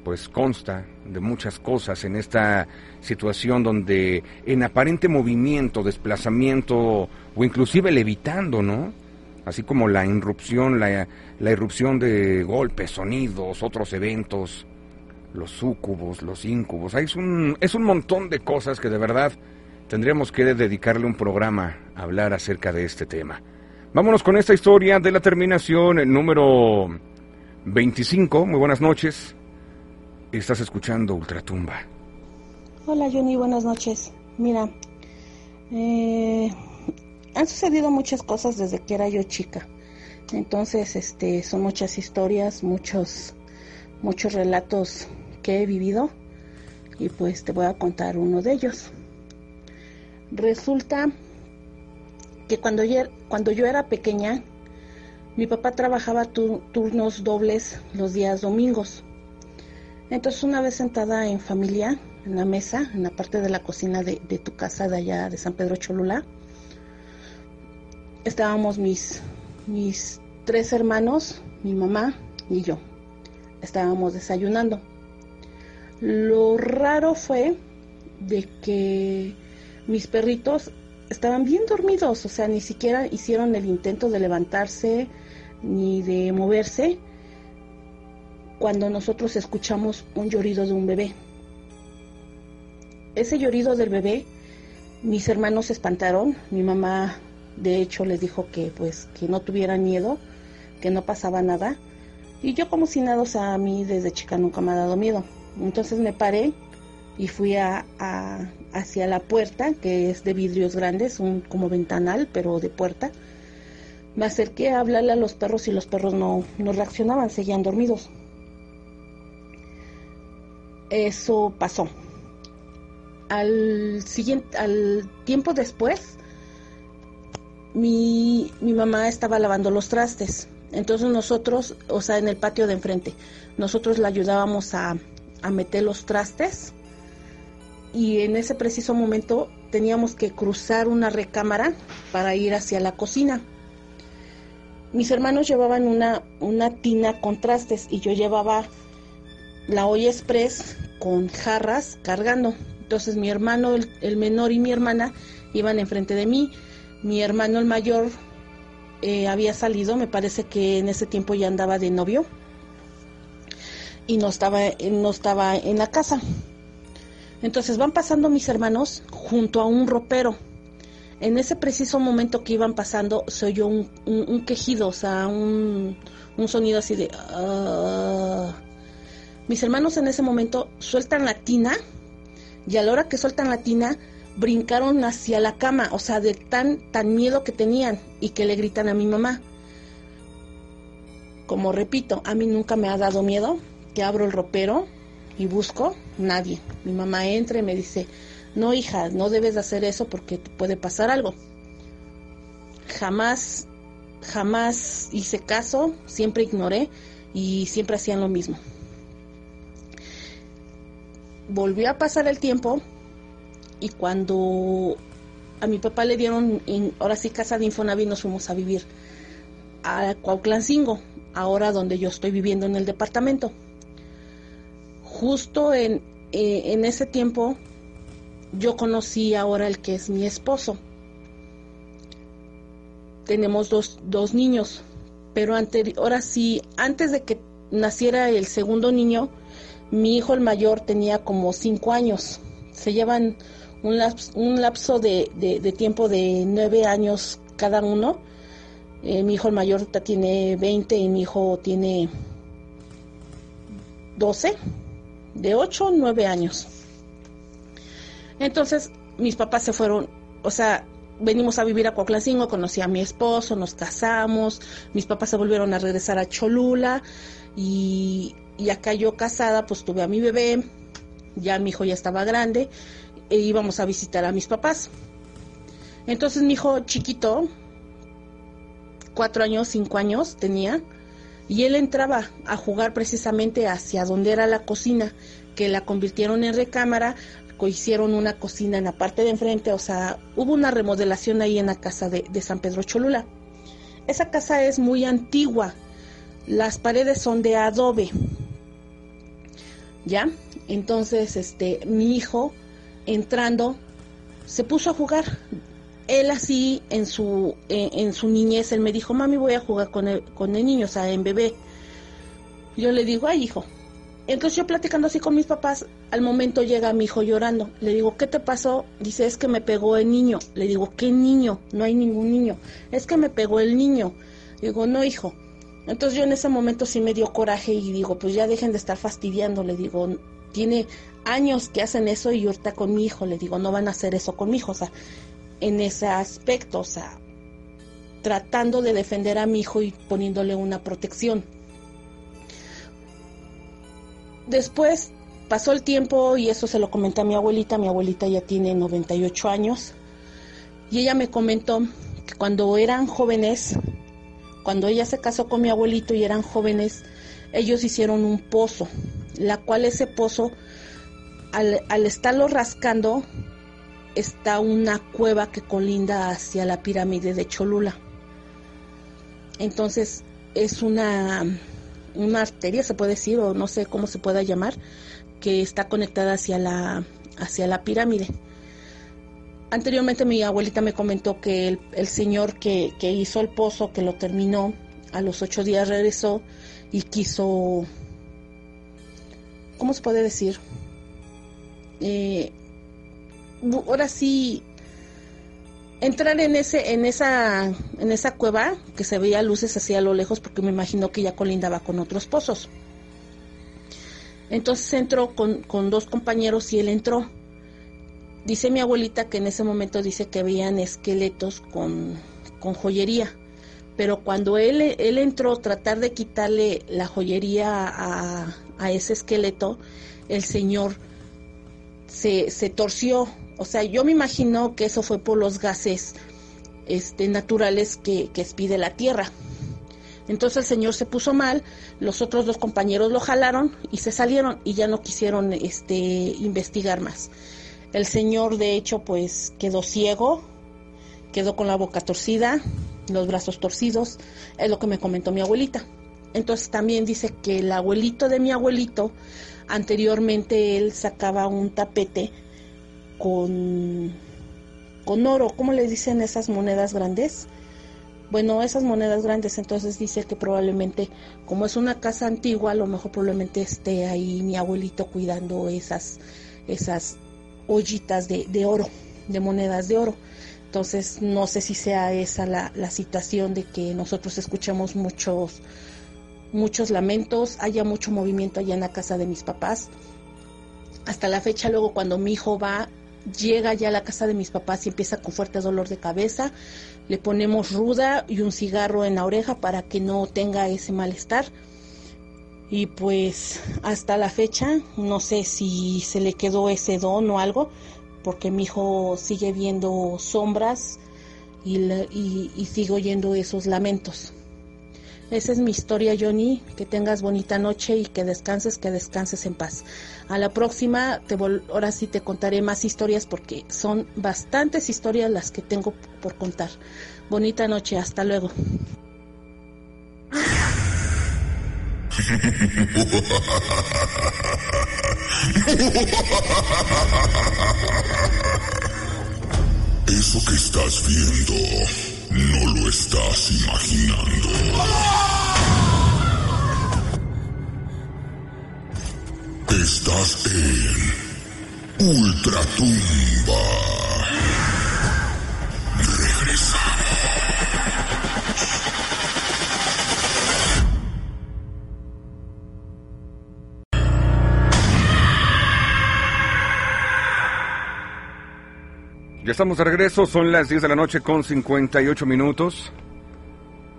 pues consta de muchas cosas en esta situación donde en aparente movimiento, desplazamiento o inclusive levitando, ¿no? Así como la irrupción, la, la irrupción de golpes, sonidos, otros eventos, los súcubos, los íncubos. Es un, es un montón de cosas que de verdad tendríamos que dedicarle un programa a hablar acerca de este tema. Vámonos con esta historia de la terminación número 25. Muy buenas noches. Estás escuchando Ultratumba. Hola Johnny, buenas noches. Mira, eh, han sucedido muchas cosas desde que era yo chica. Entonces, este, son muchas historias, muchos, muchos relatos que he vivido y pues te voy a contar uno de ellos. Resulta que cuando yo, cuando yo era pequeña, mi papá trabajaba turnos dobles los días domingos. Entonces una vez sentada en familia, en la mesa, en la parte de la cocina de, tu casa de allá de San Pedro Cholula, estábamos mis, mis tres hermanos, mi mamá y yo. Estábamos desayunando. Lo raro fue de que mis perritos estaban bien dormidos, o sea, ni siquiera hicieron el intento de levantarse ni de moverse cuando nosotros escuchamos un llorido de un bebé. Ese llorido del bebé, mis hermanos se espantaron, mi mamá de hecho les dijo que pues que no tuvieran miedo, que no pasaba nada, y yo como si nada, o sea, a mí desde chica nunca me ha dado miedo. Entonces me paré y fui a, hacia la puerta, que es de vidrios grandes, un como ventanal, pero de puerta. Me acerqué a hablarle a los perros y los perros no, no reaccionaban, seguían dormidos. Eso pasó. Al siguiente, al tiempo después, mi, mi mamá estaba lavando los trastes. Entonces nosotros, o sea, en el patio de enfrente, nosotros la ayudábamos a, a meter los trastes y en ese preciso momento teníamos que cruzar una recámara para ir hacia la cocina. Mis hermanos llevaban una, una tina con trastes y yo llevaba la olla express con jarras cargando. Entonces mi hermano, el, menor y mi hermana iban enfrente de mí. Mi hermano, el mayor, eh, había salido, me parece que en ese tiempo ya andaba de novio y no estaba, no estaba en la casa. Entonces van pasando mis hermanos junto a un ropero. En ese preciso momento que iban pasando se oyó un, quejido, o sea, un, sonido así de... Ah". Mis hermanos en ese momento sueltan la tina y a la hora que sueltan la tina brincaron hacia la cama, o sea, de tan, tan miedo que tenían y que le gritan a mi mamá. Como repito, a mí nunca me ha dado miedo que abro el ropero y busco, nadie. Mi mamá entra y me dice, no hija, no debes de hacer eso porque te puede pasar algo. Jamás, jamás hice caso, siempre ignoré y siempre hacían lo mismo. Volvió a pasar el tiempo y cuando a mi papá le dieron, en, ahora sí, casa de Infonavit, nos fuimos a vivir a Cuauhtlancingo, ahora donde yo estoy viviendo en el departamento justo en, eh, en ese tiempo yo conocí ahora el que es mi esposo. Tenemos dos, dos niños, pero ahora sí, antes de que naciera el segundo niño, mi hijo el mayor tenía como cinco años. Se llevan un, lapso, de, tiempo de nueve años cada uno. Eh, mi hijo el mayor tiene 20 y mi hijo tiene 12, de 8 o 9 años. Entonces mis papás se fueron, o sea, venimos a vivir a Coaclacingo, conocí a mi esposo, nos casamos, mis papás se volvieron a regresar a Cholula y, y acá yo casada pues tuve a mi bebé, ya mi hijo ya estaba grande e íbamos a visitar a mis papás. Entonces mi hijo chiquito, cuatro años, cinco años tenía, y él entraba a jugar precisamente hacia donde era la cocina, que la convirtieron en recámara, hicieron una cocina en la parte de enfrente, o sea, hubo una remodelación ahí en la casa de, San Pedro Cholula. Esa casa es muy antigua, las paredes son de adobe, ¿ya? Entonces, este, mi hijo, entrando, se puso a jugar. Él así, en su, en, su niñez, él me dijo, mami, voy a jugar con el, con el niño, o sea, en bebé. Yo le digo, ay, hijo, entonces yo platicando así con mis papás, al momento llega mi hijo llorando. Le digo, ¿qué te pasó? Dice, es que me pegó el niño. Le digo, ¿qué niño? No hay ningún niño. Es que me pegó el niño. Digo, no, hijo. Entonces yo en ese momento sí me dio coraje y digo, pues ya dejen de estar fastidiando. Le digo, tiene años que hacen eso y ahorita con mi hijo. Le digo, no van a hacer eso con mi hijo. O sea, en ese aspecto, o sea, tratando de defender a mi hijo y poniéndole una protección. Después pasó el tiempo y eso se lo comenté a mi abuelita. Mi abuelita ya tiene 98 años. Y ella me comentó que cuando eran jóvenes, cuando ella se casó con mi abuelito y eran jóvenes, ellos hicieron un pozo, la cual ese pozo, al, estarlo rascando, está una cueva que colinda hacia la pirámide de Cholula. Entonces es una una arteria, se puede decir, o no sé cómo se pueda llamar, que está conectada hacia la, hacia la pirámide. Anteriormente mi abuelita me comentó que el, señor que, hizo el pozo, que lo terminó, a los ocho días regresó y quiso, ¿cómo se puede decir? Eh, ahora sí entrar en ese en esa en esa cueva que se veía luces hacia lo lejos porque me imagino que ya colindaba con otros pozos. Entonces entró con, con dos compañeros y él entró. Dice mi abuelita que en ese momento dice que veían esqueletos con, con joyería pero cuando él, él entró tratar de quitarle la joyería a, a ese esqueleto, el señor se, se torció o sea, yo me imagino que eso fue por los gases este, naturales que, que expide la Tierra. Entonces el señor se puso mal, los otros dos compañeros lo jalaron y se salieron y ya no quisieron este, investigar más. El señor de hecho pues quedó ciego, quedó con la boca torcida, los brazos torcidos, es lo que me comentó mi abuelita. Entonces también dice que el abuelito de mi abuelito, anteriormente él sacaba un tapete con, con oro. ¿Cómo le dicen esas monedas grandes? Bueno, esas monedas grandes, entonces dice que probablemente, como es una casa antigua, a lo mejor probablemente esté ahí mi abuelito cuidando esas, esas ollitas de, de oro, de monedas de oro. Entonces, no sé si sea esa la, la situación de que nosotros escuchemos muchos, muchos lamentos, haya mucho movimiento allá en la casa de mis papás. Hasta la fecha, luego cuando mi hijo va llega ya a la casa de mis papás y empieza con fuerte dolor de cabeza, le ponemos ruda y un cigarro en la oreja para que no tenga ese malestar. Y pues hasta la fecha no sé si se le quedó ese don o algo, porque mi hijo sigue viendo sombras y, y, y sigo oyendo esos lamentos. Esa es mi historia, Johnny. Que tengas bonita noche y que descanses, que descanses en paz. A la próxima, te ahora sí te contaré más historias porque son bastantes historias las que tengo por contar. Bonita noche, hasta luego. Eso que estás viendo no lo estás imaginando. Estás en Ultratumba. Regresamos. Ya estamos de regreso, son las 10 de la noche con 58 minutos.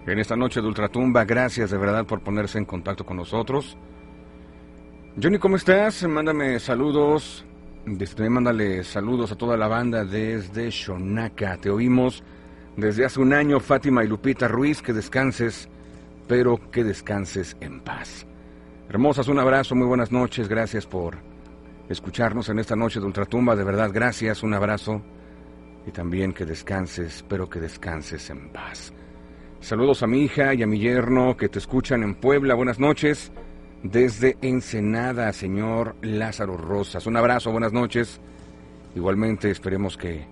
En esta noche de Ultratumba, gracias de verdad por ponerse en contacto con nosotros. Johnny, ¿cómo estás? Mándame saludos. Desde, mándale saludos a toda la banda desde Shonaka. Te oímos desde hace un año, Fátima y Lupita Ruiz. Que descanses, pero que descanses en paz. Hermosas, un abrazo, muy buenas noches. Gracias por escucharnos en esta noche de Ultratumba. De verdad, gracias, un abrazo y también que descanses, espero que descanses en paz. Saludos a mi hija y a mi yerno que te escuchan en Puebla. Buenas noches. Desde Ensenada, señor Lázaro Rosas. Un abrazo, buenas noches. Igualmente esperemos que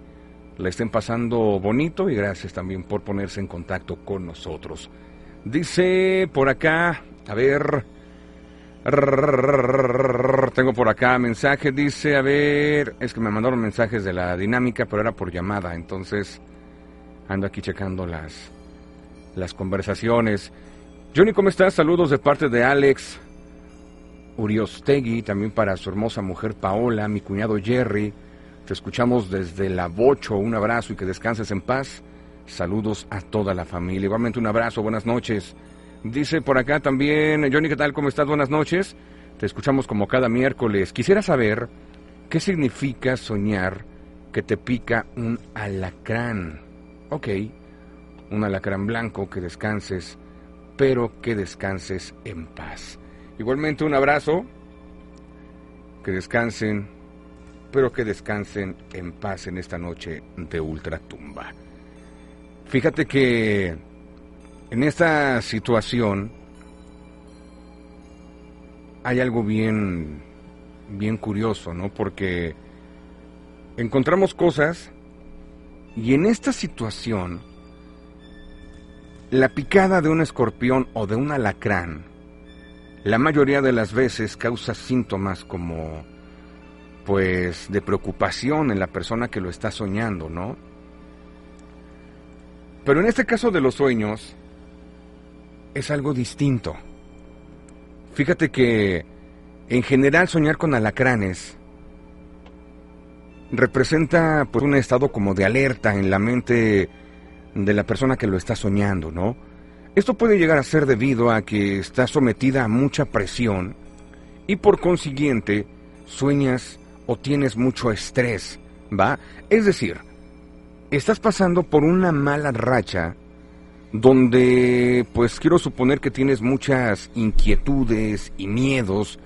la estén pasando bonito y gracias también por ponerse en contacto con nosotros. Dice por acá, a ver, tengo por acá mensaje, dice, a ver, es que me mandaron mensajes de la dinámica, pero era por llamada, entonces ando aquí checando las, las conversaciones. Johnny, ¿cómo estás? Saludos de parte de Alex Uriostegui, también para su hermosa mujer Paola, mi cuñado Jerry. Te escuchamos desde la Bocho, un abrazo y que descanses en paz. Saludos a toda la familia. Igualmente un abrazo, buenas noches. Dice por acá también, Johnny, ¿qué tal? ¿Cómo estás? Buenas noches. Te escuchamos como cada miércoles. Quisiera saber qué significa soñar que te pica un alacrán. Ok, un alacrán blanco, que descanses, pero que descanses en paz. Igualmente un abrazo, que descansen, pero que descansen en paz en esta noche de ultratumba. Fíjate que en esta situación hay algo bien, bien curioso, ¿no? Porque encontramos cosas y en esta situación la picada de un escorpión o de un alacrán la mayoría de las veces causa síntomas como pues de preocupación en la persona que lo está soñando, ¿no? Pero en este caso de los sueños, es algo distinto. Fíjate que en general soñar con alacranes representa pues un estado como de alerta en la mente de la persona que lo está soñando, ¿no? Esto puede llegar a ser debido a que está sometida a mucha presión y por consiguiente sueñas o tienes mucho estrés, ¿va? Es decir, estás pasando por una mala racha donde pues quiero suponer que tienes muchas inquietudes y miedos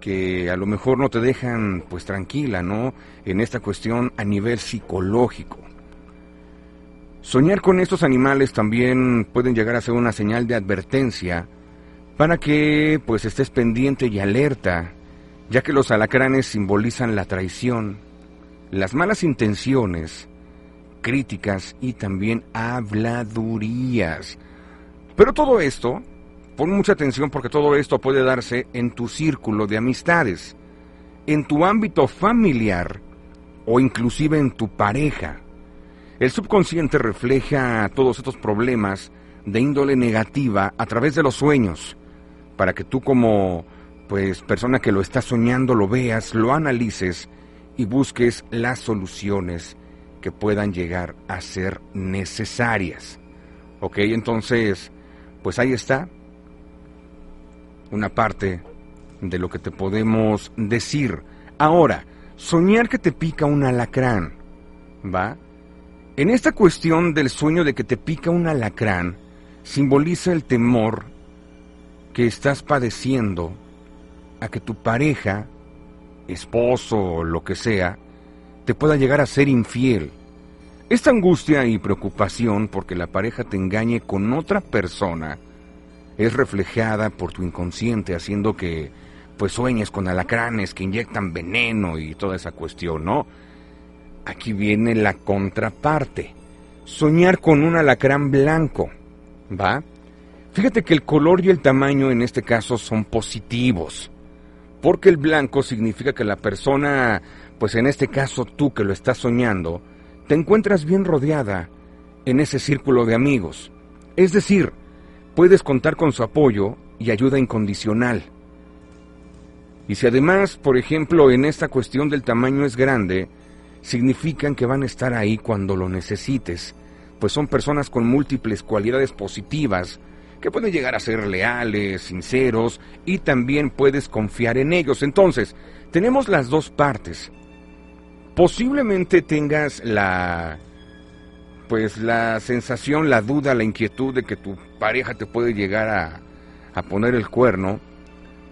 que a lo mejor no te dejan pues tranquila, ¿no? En esta cuestión a nivel psicológico. Soñar con estos animales también pueden llegar a ser una señal de advertencia para que pues estés pendiente y alerta, ya que los alacranes simbolizan la traición, las malas intenciones, críticas y también habladurías. Pero todo esto, pon mucha atención porque todo esto puede darse en tu círculo de amistades, en tu ámbito familiar o inclusive en tu pareja. El subconsciente refleja todos estos problemas de índole negativa a través de los sueños, para que tú como pues persona que lo está soñando lo veas, lo analices y busques las soluciones puedan llegar a ser necesarias. Ok, entonces, pues ahí está una parte de lo que te podemos decir. Ahora, soñar que te pica un alacrán, ¿va? En esta cuestión del sueño de que te pica un alacrán, simboliza el temor que estás padeciendo a que tu pareja, esposo o lo que sea, te pueda llegar a ser infiel. Esta angustia y preocupación porque la pareja te engañe con otra persona es reflejada por tu inconsciente haciendo que pues sueñes con alacranes que inyectan veneno y toda esa cuestión, ¿no? Aquí viene la contraparte. Soñar con un alacrán blanco, ¿va? Fíjate que el color y el tamaño en este caso son positivos porque el blanco significa que la persona, pues en este caso tú que lo estás soñando, te encuentras bien rodeada en ese círculo de amigos. Es decir, puedes contar con su apoyo y ayuda incondicional. Y si además, por ejemplo, en esta cuestión del tamaño es grande, significan que van a estar ahí cuando lo necesites, pues son personas con múltiples cualidades positivas que pueden llegar a ser leales, sinceros y también puedes confiar en ellos. Entonces, tenemos las dos partes. Posiblemente tengas la pues la sensación, la duda, la inquietud de que tu pareja te puede llegar a, a poner el cuerno,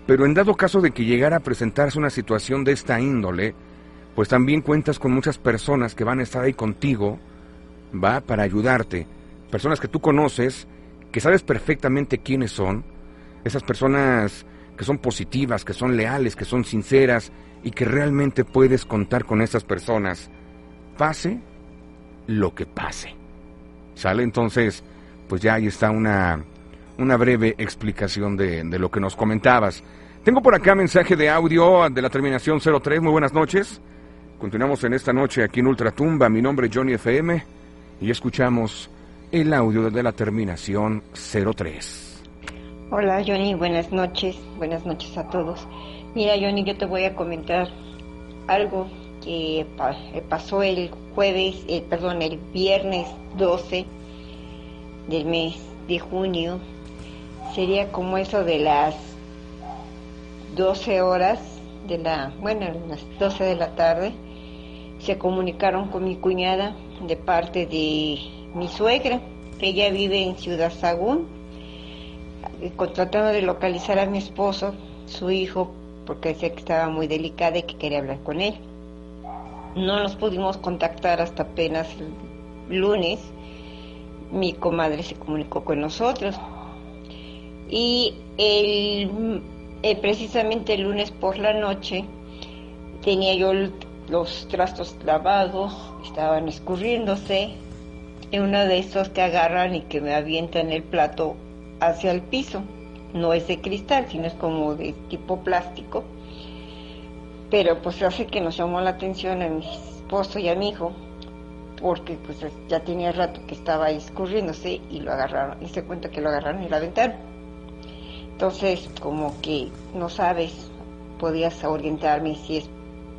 pero en dado caso de que llegara a presentarse una situación de esta índole, pues también cuentas con muchas personas que van a estar ahí contigo, va, para ayudarte. Personas que tú conoces, que sabes perfectamente quiénes son, esas personas que son positivas, que son leales, que son sinceras y que realmente puedes contar con esas personas, pase lo que pase. ¿Sale? Entonces, pues ya ahí está una, una breve explicación de, de lo que nos comentabas. Tengo por acá mensaje de audio de la terminación 03. Muy buenas noches. Continuamos en esta noche aquí en Ultratumba. Mi nombre es Johnny FM y escuchamos el audio de la terminación 03. Hola Johnny, buenas noches. Buenas noches a todos. Mira Johnny, yo te voy a comentar algo que pasó el jueves, eh, perdón, el viernes 12 del mes de junio. Sería como eso de las 12 horas de la, bueno, las 12 de la tarde, se comunicaron con mi cuñada de parte de mi suegra, que ella vive en Ciudad Sagún, eh, tratando de localizar a mi esposo, su hijo, porque decía que estaba muy delicada y que quería hablar con él. No nos pudimos contactar hasta apenas el lunes. Mi comadre se comunicó con nosotros. Y el, eh, precisamente el lunes por la noche tenía yo los trastos lavados, estaban escurriéndose. En uno de esos que agarran y que me avientan el plato hacia el piso. No es de cristal, sino es como de tipo plástico. Pero pues hace que nos llamó la atención a mi esposo y a mi hijo porque pues ya tenía rato que estaba escurriéndose y lo agarraron y se cuenta que lo agarraron y lo aventaron. Entonces como que no sabes podías orientarme si es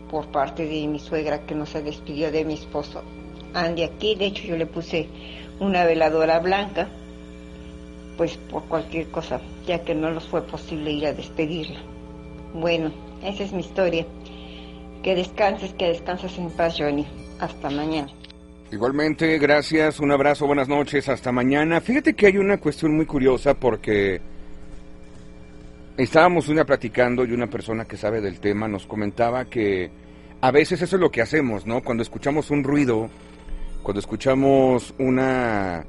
por parte de mi suegra que no se despidió de mi esposo. Andy aquí de hecho yo le puse una veladora blanca pues por cualquier cosa ya que no nos fue posible ir a despedirla bueno esa es mi historia que descanses, que descanses en paz, Johnny. Hasta mañana. Igualmente, gracias, un abrazo, buenas noches, hasta mañana. Fíjate que hay una cuestión muy curiosa porque estábamos una platicando y una persona que sabe del tema nos comentaba que a veces eso es lo que hacemos, ¿no? Cuando escuchamos un ruido, cuando escuchamos una,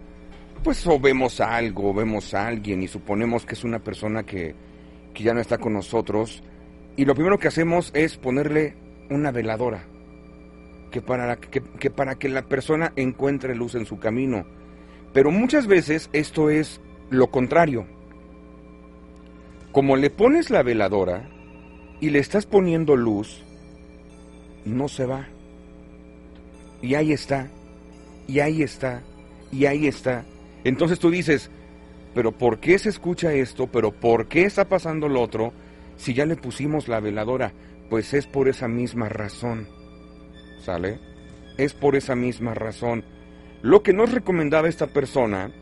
pues o vemos algo, vemos a alguien y suponemos que es una persona que, que ya no está con nosotros y lo primero que hacemos es ponerle una veladora que para que, que para que la persona encuentre luz en su camino. Pero muchas veces esto es lo contrario. Como le pones la veladora y le estás poniendo luz, no se va. Y ahí está, y ahí está, y ahí está. Entonces tú dices, pero ¿por qué se escucha esto? ¿Pero por qué está pasando lo otro? Si ya le pusimos la veladora. Pues es por esa misma razón. ¿Sale? Es por esa misma razón. Lo que nos recomendaba esta persona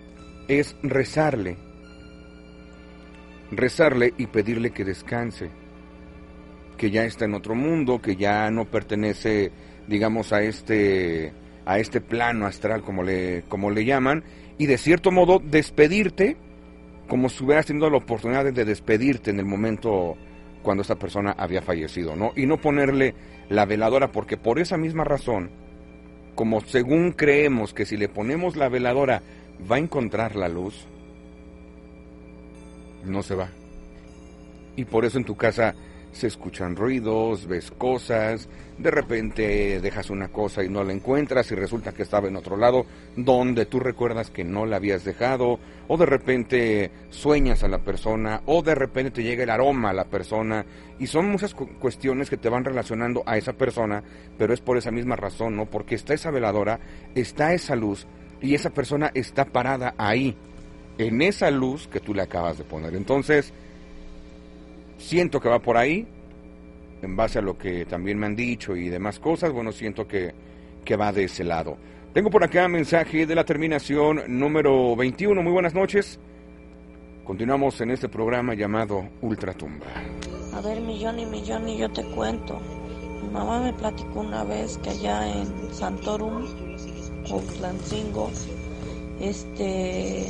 es rezarle. Rezarle y pedirle que descanse. Que ya está en otro mundo, que ya no pertenece, digamos, a este a este plano astral como le como le llaman y de cierto modo despedirte como si hubieras tenido la oportunidad de despedirte en el momento cuando esta persona había fallecido, ¿no? Y no ponerle la veladora, porque por esa misma razón, como según creemos que si le ponemos la veladora va a encontrar la luz, no se va. Y por eso en tu casa se escuchan ruidos, ves cosas, de repente dejas una cosa y no la encuentras y resulta que estaba en otro lado donde tú recuerdas que no la habías dejado, o de repente sueñas a la persona, o de repente te llega el aroma a la persona, y son muchas cuestiones que te van relacionando a esa persona, pero es por esa misma razón, ¿no? Porque está esa veladora, está esa luz, y esa persona está parada ahí, en esa luz que tú le acabas de poner. Entonces, siento que va por ahí, en base a lo que también me han dicho y demás cosas, bueno, siento que, que va de ese lado. Tengo por acá mensaje de la terminación número 21. Muy buenas noches. Continuamos en este programa llamado Ultratumba. A ver, millón y millón y yo te cuento. Mi mamá me platicó una vez que allá en Santorum, Tlancingo, este,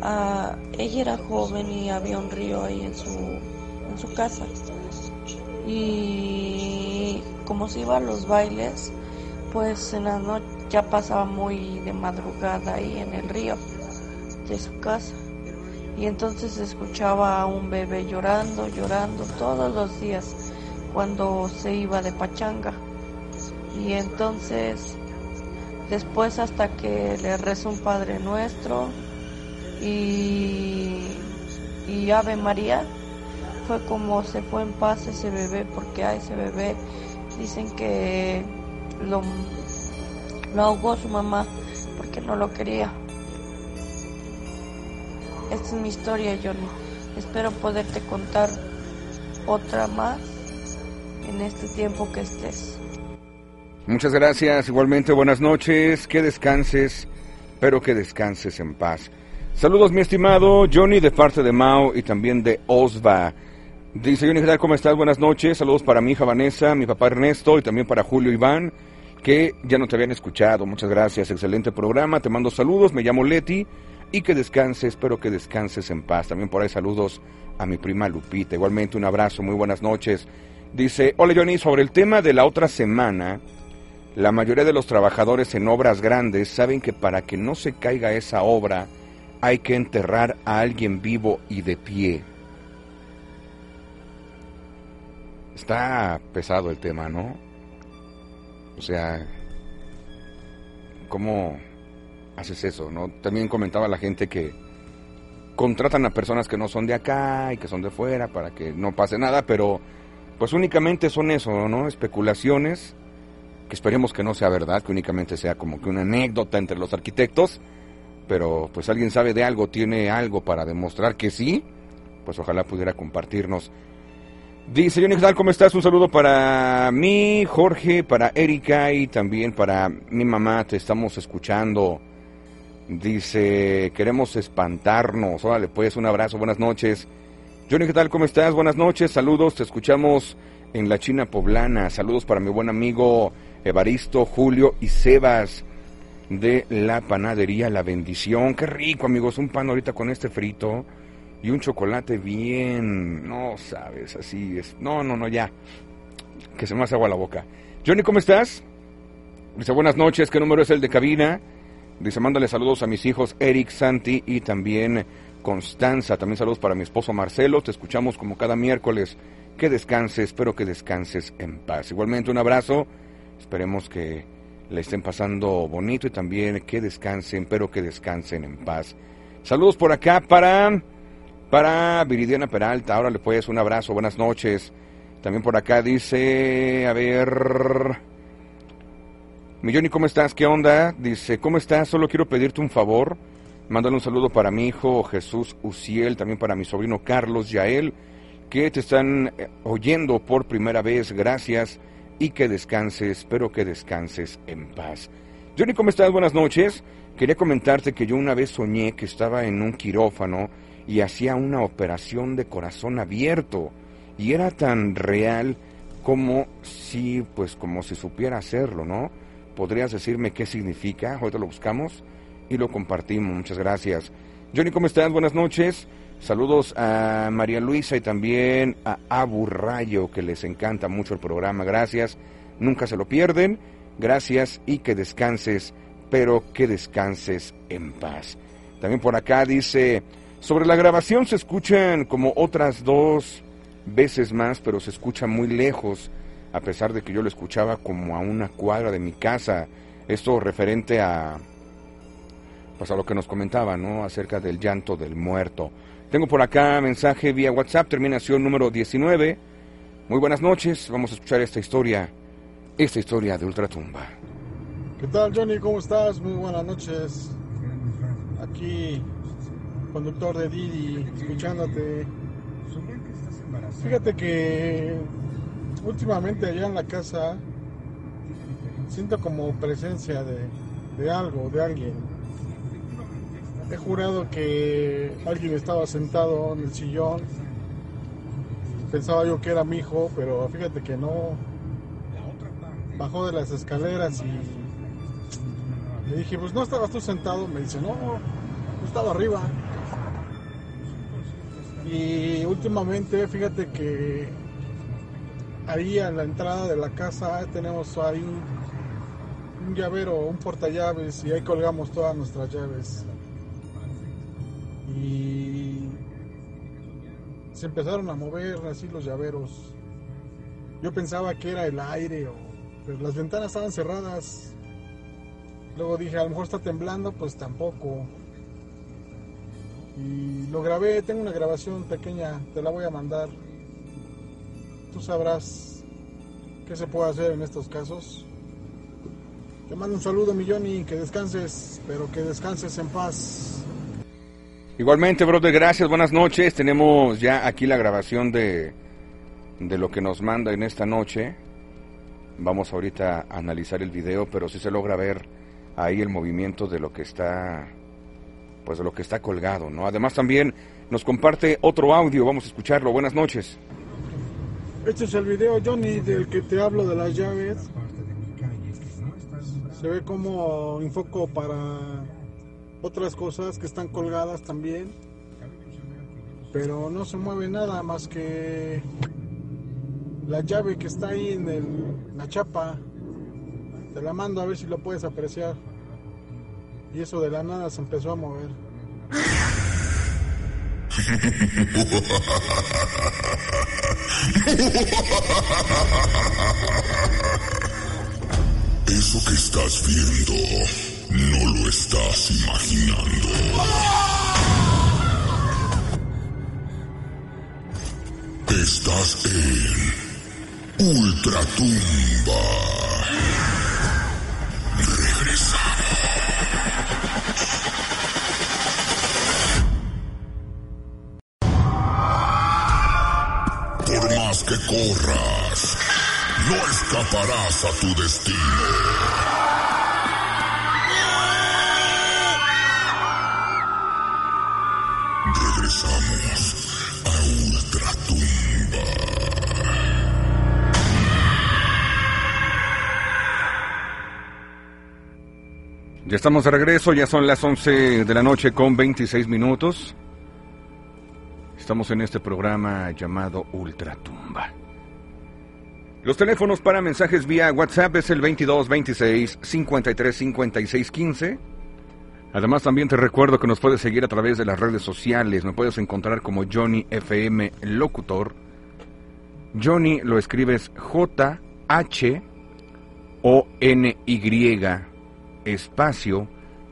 ah, ella era joven y había un río ahí en su en su casa. Y como se iba a los bailes, pues en la noche ya pasaba muy de madrugada ahí en el río de su casa. Y entonces escuchaba a un bebé llorando, llorando todos los días cuando se iba de pachanga. Y entonces después hasta que le rezó un Padre Nuestro y, y Ave María, fue como se fue en paz ese bebé, porque a ese bebé dicen que lo, ahogó su mamá porque no lo quería. Esta es mi historia, Johnny. Espero poderte contar otra más en este tiempo que estés. Muchas gracias, igualmente buenas noches, que descanses, pero que descanses en paz. Saludos mi estimado Johnny de parte de Mao y también de Osva. Dice Johnny, ¿qué ¿Cómo estás? Buenas noches. Saludos para mi hija Vanessa, mi papá Ernesto y también para Julio Iván, que ya no te habían escuchado. Muchas gracias. Excelente programa. Te mando saludos. Me llamo Leti y que descanses. Espero que descanses en paz. También por ahí saludos a mi prima Lupita. Igualmente un abrazo. Muy buenas noches. Dice, hola Johnny, sobre el tema de la otra semana, la mayoría de los trabajadores en obras grandes saben que para que no se caiga esa obra hay que enterrar a alguien vivo y de pie. Está pesado el tema, ¿no? O sea, ¿cómo haces eso, no? También comentaba la gente que contratan a personas que no son de acá y que son de fuera para que no pase nada, pero pues únicamente son eso, ¿no? Especulaciones, que esperemos que no sea verdad, que únicamente sea como que una anécdota entre los arquitectos, pero pues alguien sabe de algo, tiene algo para demostrar que sí, pues ojalá pudiera compartirnos Dice Johnny, ¿qué tal? ¿Cómo estás? Un saludo para mí, Jorge, para Erika y también para mi mamá. Te estamos escuchando. Dice, queremos espantarnos. Órale, pues, un abrazo, buenas noches. Johnny, ¿qué tal? ¿Cómo estás? Buenas noches, saludos. Te escuchamos en la China Poblana. Saludos para mi buen amigo Evaristo, Julio y Sebas de la panadería La Bendición. Qué rico, amigos, un pan ahorita con este frito y un chocolate bien, no sabes, así es. No, no, no, ya. Que se me hace agua la boca. Johnny, ¿cómo estás? Dice, buenas noches, ¿qué número es el de cabina? Dice, mándale saludos a mis hijos Eric, Santi y también Constanza. También saludos para mi esposo Marcelo. Te escuchamos como cada miércoles. Que descanses, espero que descanses en paz. Igualmente un abrazo. Esperemos que le estén pasando bonito y también que descansen, pero que descansen en paz. Saludos por acá para para Viridiana Peralta, ahora le puedes un abrazo, buenas noches. También por acá dice, a ver... Milloni, ¿cómo estás? ¿Qué onda? Dice, ¿cómo estás? Solo quiero pedirte un favor. Mándale un saludo para mi hijo Jesús Uciel, también para mi sobrino Carlos Yael, que te están eh, oyendo por primera vez. Gracias y que descanses, espero que descanses en paz. Johnny, ¿cómo estás? Buenas noches. Quería comentarte que yo una vez soñé que estaba en un quirófano y hacía una operación de corazón abierto y era tan real como si pues como si supiera hacerlo, ¿no? ¿Podrías decirme qué significa? Ahorita lo buscamos y lo compartimos. Muchas gracias. Johnny, ¿cómo estás? Buenas noches. Saludos a María Luisa y también a Abu Rayo, que les encanta mucho el programa. Gracias. Nunca se lo pierden. Gracias y que descanses, pero que descanses en paz. También por acá dice sobre la grabación se escuchan como otras dos veces más, pero se escucha muy lejos, a pesar de que yo lo escuchaba como a una cuadra de mi casa. Esto referente a, pues a lo que nos comentaba, ¿no? Acerca del llanto del muerto. Tengo por acá mensaje vía WhatsApp, terminación número 19. Muy buenas noches, vamos a escuchar esta historia, esta historia de Ultratumba. ¿Qué tal Johnny? ¿Cómo estás? Muy buenas noches. Aquí, conductor de Didi, escuchándote. Fíjate que últimamente allá en la casa siento como presencia de, de algo, de alguien. He jurado que alguien estaba sentado en el sillón. Pensaba yo que era mi hijo, pero fíjate que no. Bajó de las escaleras y le dije, pues no estabas tú sentado. Me dice, no, no estaba arriba. Y últimamente, fíjate que ahí a la entrada de la casa tenemos ahí un, un llavero, un portallaves y ahí colgamos todas nuestras llaves. Y se empezaron a mover así los llaveros. Yo pensaba que era el aire, o, pero las ventanas estaban cerradas. Luego dije, a lo mejor está temblando, pues tampoco. Y lo grabé, tengo una grabación pequeña, te la voy a mandar. Tú sabrás qué se puede hacer en estos casos. Te mando un saludo, mi Johnny, que descanses, pero que descanses en paz. Igualmente, brother, gracias, buenas noches. Tenemos ya aquí la grabación de, de lo que nos manda en esta noche. Vamos ahorita a analizar el video, pero si se logra ver ahí el movimiento de lo que está pues de lo que está colgado, ¿no? Además también nos comparte otro audio, vamos a escucharlo. Buenas noches. Este es el video, Johnny, del que te hablo de las llaves. Se ve como enfoco para otras cosas que están colgadas también. Pero no se mueve nada más que la llave que está ahí en el, la chapa. Te la mando a ver si lo puedes apreciar. Y eso de la nada se empezó a mover. Eso que estás viendo no lo estás imaginando. Estás en Ultratumba. Por más que corras, no escaparás a tu destino. Ya estamos de regreso, ya son las 11 de la noche con 26 minutos. Estamos en este programa llamado Ultratumba. Los teléfonos para mensajes vía WhatsApp es el 22 26 53 56 15. Además también te recuerdo que nos puedes seguir a través de las redes sociales. Me puedes encontrar como Johnny FM Locutor. Johnny lo escribes J H O N Y espacio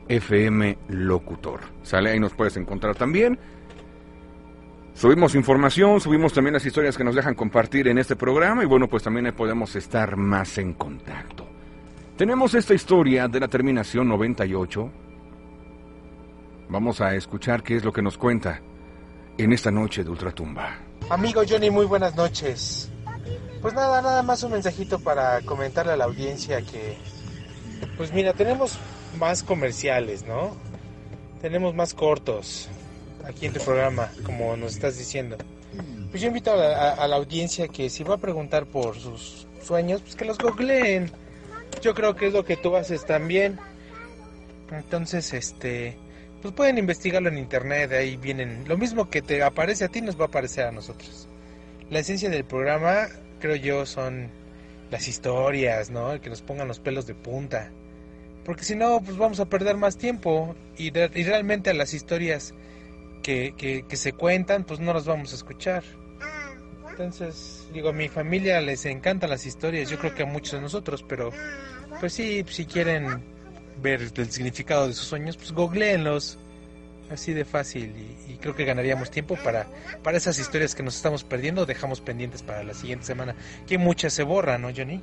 FM Locutor. Sale ahí nos puedes encontrar también. Subimos información, subimos también las historias que nos dejan compartir en este programa y bueno, pues también podemos estar más en contacto. Tenemos esta historia de la terminación 98. Vamos a escuchar qué es lo que nos cuenta en esta noche de Ultratumba. Amigo Johnny, muy buenas noches. Pues nada, nada más un mensajito para comentarle a la audiencia que, pues mira, tenemos más comerciales, ¿no? Tenemos más cortos aquí en tu programa, como nos estás diciendo. Pues yo invito a la, a- la audiencia que si va a preguntar por sus sueños, pues que los googleen. Yo creo que es lo que tú haces también. Entonces, este, pues pueden investigarlo en internet, ahí vienen. Lo mismo que te aparece a ti nos va a aparecer a nosotros. La esencia del programa, creo yo, son las historias, ¿no? Que nos pongan los pelos de punta. Porque si no, pues vamos a perder más tiempo. Y, y realmente a las historias que, que, se cuentan, pues no las vamos a escuchar. Entonces, digo, a mi familia les encantan las historias, yo creo que a muchos de nosotros, pero pues sí, si quieren ver el significado de sus sueños, pues googleenlos. Así de fácil y, creo que ganaríamos tiempo para, para esas historias que nos estamos perdiendo, dejamos pendientes para la siguiente semana, que muchas se borran, ¿no, Johnny?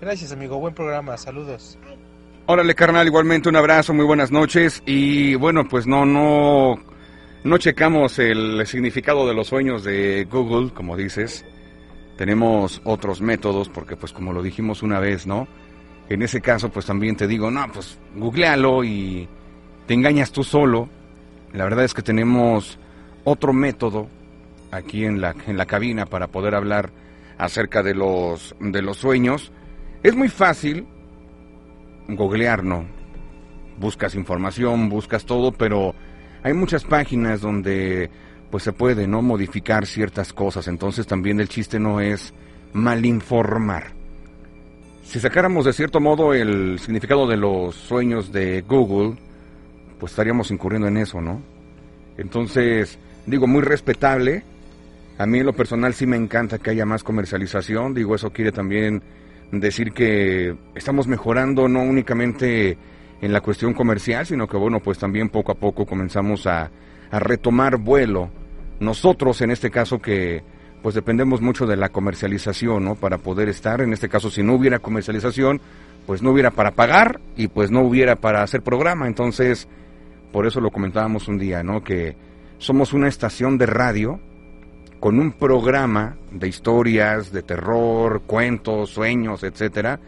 Gracias, amigo, buen programa, saludos. Órale, carnal, igualmente un abrazo, muy buenas noches y bueno, pues no, no no checamos el significado de los sueños de Google, como dices. Tenemos otros métodos, porque pues como lo dijimos una vez, ¿no? En ese caso, pues también te digo, no, pues googlealo y te engañas tú solo. La verdad es que tenemos otro método aquí en la, en la cabina para poder hablar acerca de los, de los sueños. Es muy fácil googlear, ¿no? Buscas información, buscas todo, pero hay muchas páginas donde pues se puede no modificar ciertas cosas, entonces también el chiste no es mal informar. Si sacáramos de cierto modo el significado de los sueños de Google, pues estaríamos incurriendo en eso, ¿no? Entonces, digo, muy respetable. A mí en lo personal sí me encanta que haya más comercialización. Digo, eso quiere también decir que estamos mejorando no únicamente en la cuestión comercial, sino que bueno, pues también poco a poco comenzamos a, retomar vuelo. Nosotros, en este caso, que pues dependemos mucho de la comercialización, ¿no? Para poder estar, en este caso, si no hubiera comercialización, pues no hubiera para pagar y pues no hubiera para hacer programa. Entonces, por eso lo comentábamos un día, ¿no? Que somos una estación de radio con un programa de historias, de terror, cuentos, sueños, etcétera,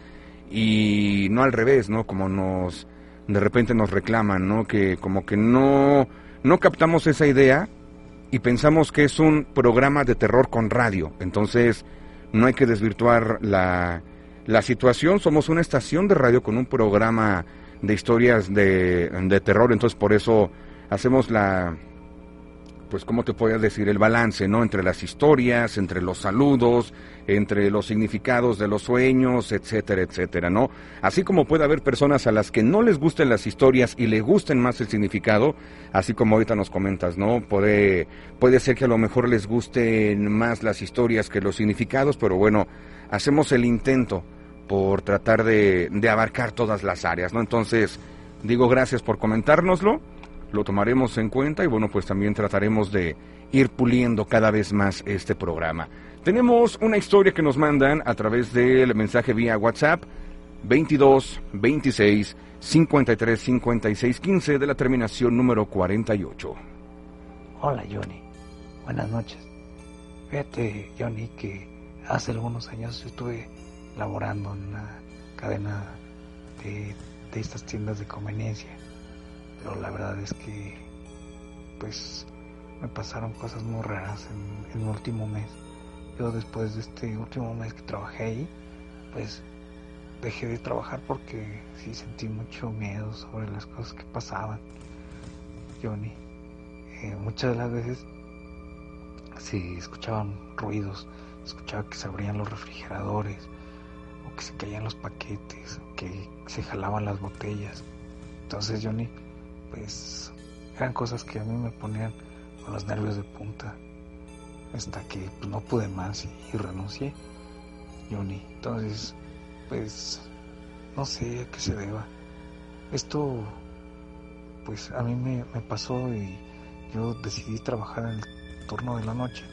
y no al revés, ¿no? Como nos de repente nos reclaman, ¿no? Que como que no, no captamos esa idea y pensamos que es un programa de terror con radio. Entonces, no hay que desvirtuar la, la situación. Somos una estación de radio con un programa de historias de, de terror. Entonces, por eso hacemos la, pues, ¿cómo te puedo decir? El balance, ¿no? Entre las historias, entre los saludos, entre los significados de los sueños, etcétera, etcétera, ¿no? Así como puede haber personas a las que no les gusten las historias y le gusten más el significado, así como ahorita nos comentas, ¿no? Puede, puede ser que a lo mejor les gusten más las historias que los significados, pero bueno, hacemos el intento por tratar de, de abarcar todas las áreas, ¿no? Entonces, digo gracias por comentárnoslo lo tomaremos en cuenta y bueno, pues también trataremos de ir puliendo cada vez más este programa. Tenemos una historia que nos mandan a través del mensaje vía WhatsApp 22 26 53 56 15 de la terminación número 48. Hola Johnny, buenas noches. Fíjate Johnny que hace algunos años estuve laborando en una cadena de, de estas tiendas de conveniencia pero la verdad es que pues me pasaron cosas muy raras en, el último mes. Yo después de este último mes que trabajé ahí, pues dejé de trabajar porque sí sentí mucho miedo sobre las cosas que pasaban. Johnny, eh, muchas de las veces si escuchaban ruidos, escuchaba que se abrían los refrigeradores, o que se caían los paquetes, que se jalaban las botellas. Entonces Johnny, pues eran cosas que a mí me ponían con los nervios de punta. Hasta que pues, no pude más y, renuncié. Johnny entonces pues no sé a qué se deba. Esto pues a mí me, me pasó y yo decidí trabajar en el turno de la noche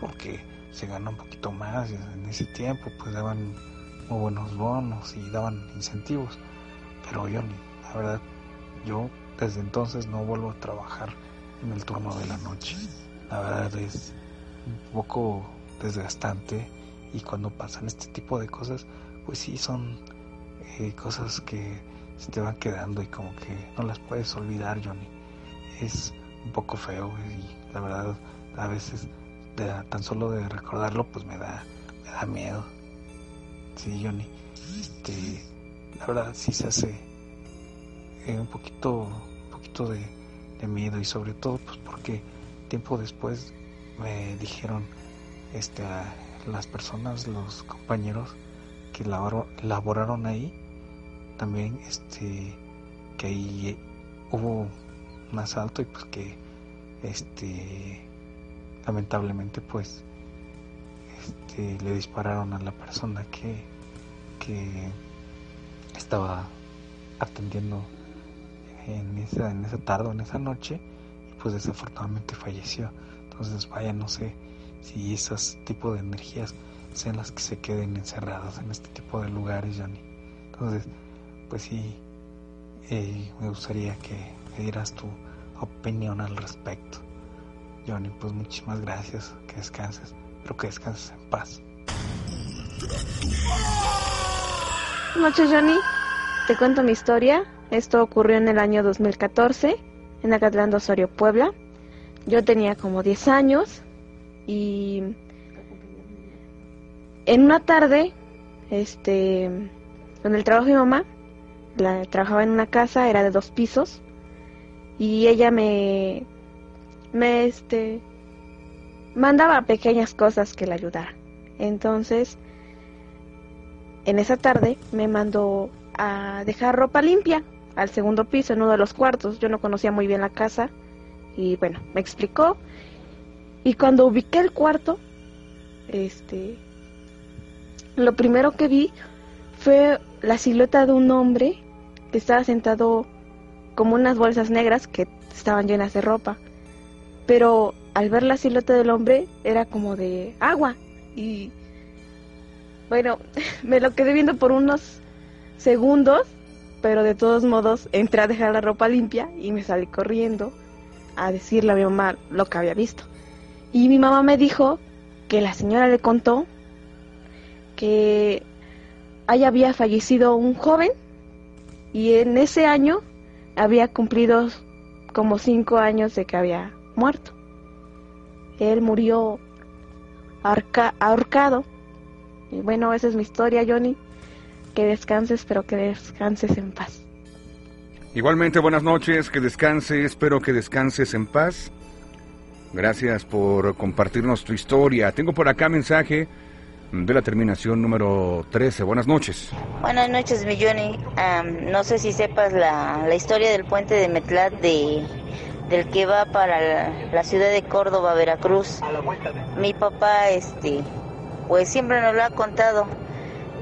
porque se gana un poquito más en ese tiempo pues daban muy buenos bonos y daban incentivos. Pero Johnny la verdad yo desde entonces no vuelvo a trabajar en el turno de la noche. La verdad es un poco desgastante y cuando pasan este tipo de cosas, pues sí son eh, cosas que se te van quedando y como que no las puedes olvidar, Johnny. Es un poco feo y la verdad a veces tan solo de recordarlo pues me da, me da miedo. Sí, Johnny. Este, la verdad sí se hace eh, un poquito, un poquito de, miedo y sobre todo pues porque tiempo después me dijeron este, las personas, los compañeros que laboraron ahí, también este, que ahí hubo un asalto y pues que este lamentablemente pues este, le dispararon a la persona que, que estaba atendiendo en esa, en esa tarde, en esa noche, y pues desafortunadamente falleció. Entonces, vaya, no sé si esos tipos de energías sean las que se queden encerradas en este tipo de lugares, Johnny. Entonces, pues sí, eh, me gustaría que me dieras tu opinión al respecto. Johnny, pues muchísimas gracias, que descanses, pero que descanses en paz. Noches, Johnny. Te cuento mi historia. Esto ocurrió en el año 2014, en Acatlán de Osorio, Puebla. Yo tenía como 10 años y en una tarde, este, donde el trabajo de mi mamá, la, trabajaba en una casa, era de dos pisos, y ella me, me, este, mandaba pequeñas cosas que le ayudara. Entonces, en esa tarde me mandó a dejar ropa limpia al segundo piso, en uno de los cuartos. Yo no conocía muy bien la casa y bueno, me explicó. Y cuando ubiqué el cuarto, este, lo primero que vi fue la silueta de un hombre que estaba sentado como unas bolsas negras que estaban llenas de ropa. Pero al ver la silueta del hombre era como de agua y bueno, me lo quedé viendo por unos segundos, pero de todos modos entré a dejar la ropa limpia y me salí corriendo a decirle a mi mamá lo que había visto. Y mi mamá me dijo que la señora le contó que ahí había fallecido un joven y en ese año había cumplido como cinco años de que había muerto. Él murió ahorcado. Y bueno, esa es mi historia, Johnny. Que descanses, espero que descanses en paz. Igualmente, buenas noches, que descanses, espero que descanses en paz. Gracias por compartirnos tu historia. Tengo por acá mensaje de la terminación número 13. Buenas noches. Buenas noches, mi Johnny. no sé si sepas la, la, historia del puente de Metlat de, del que va para la, la, ciudad de Córdoba, Veracruz. Mi papá, este, pues siempre nos lo ha contado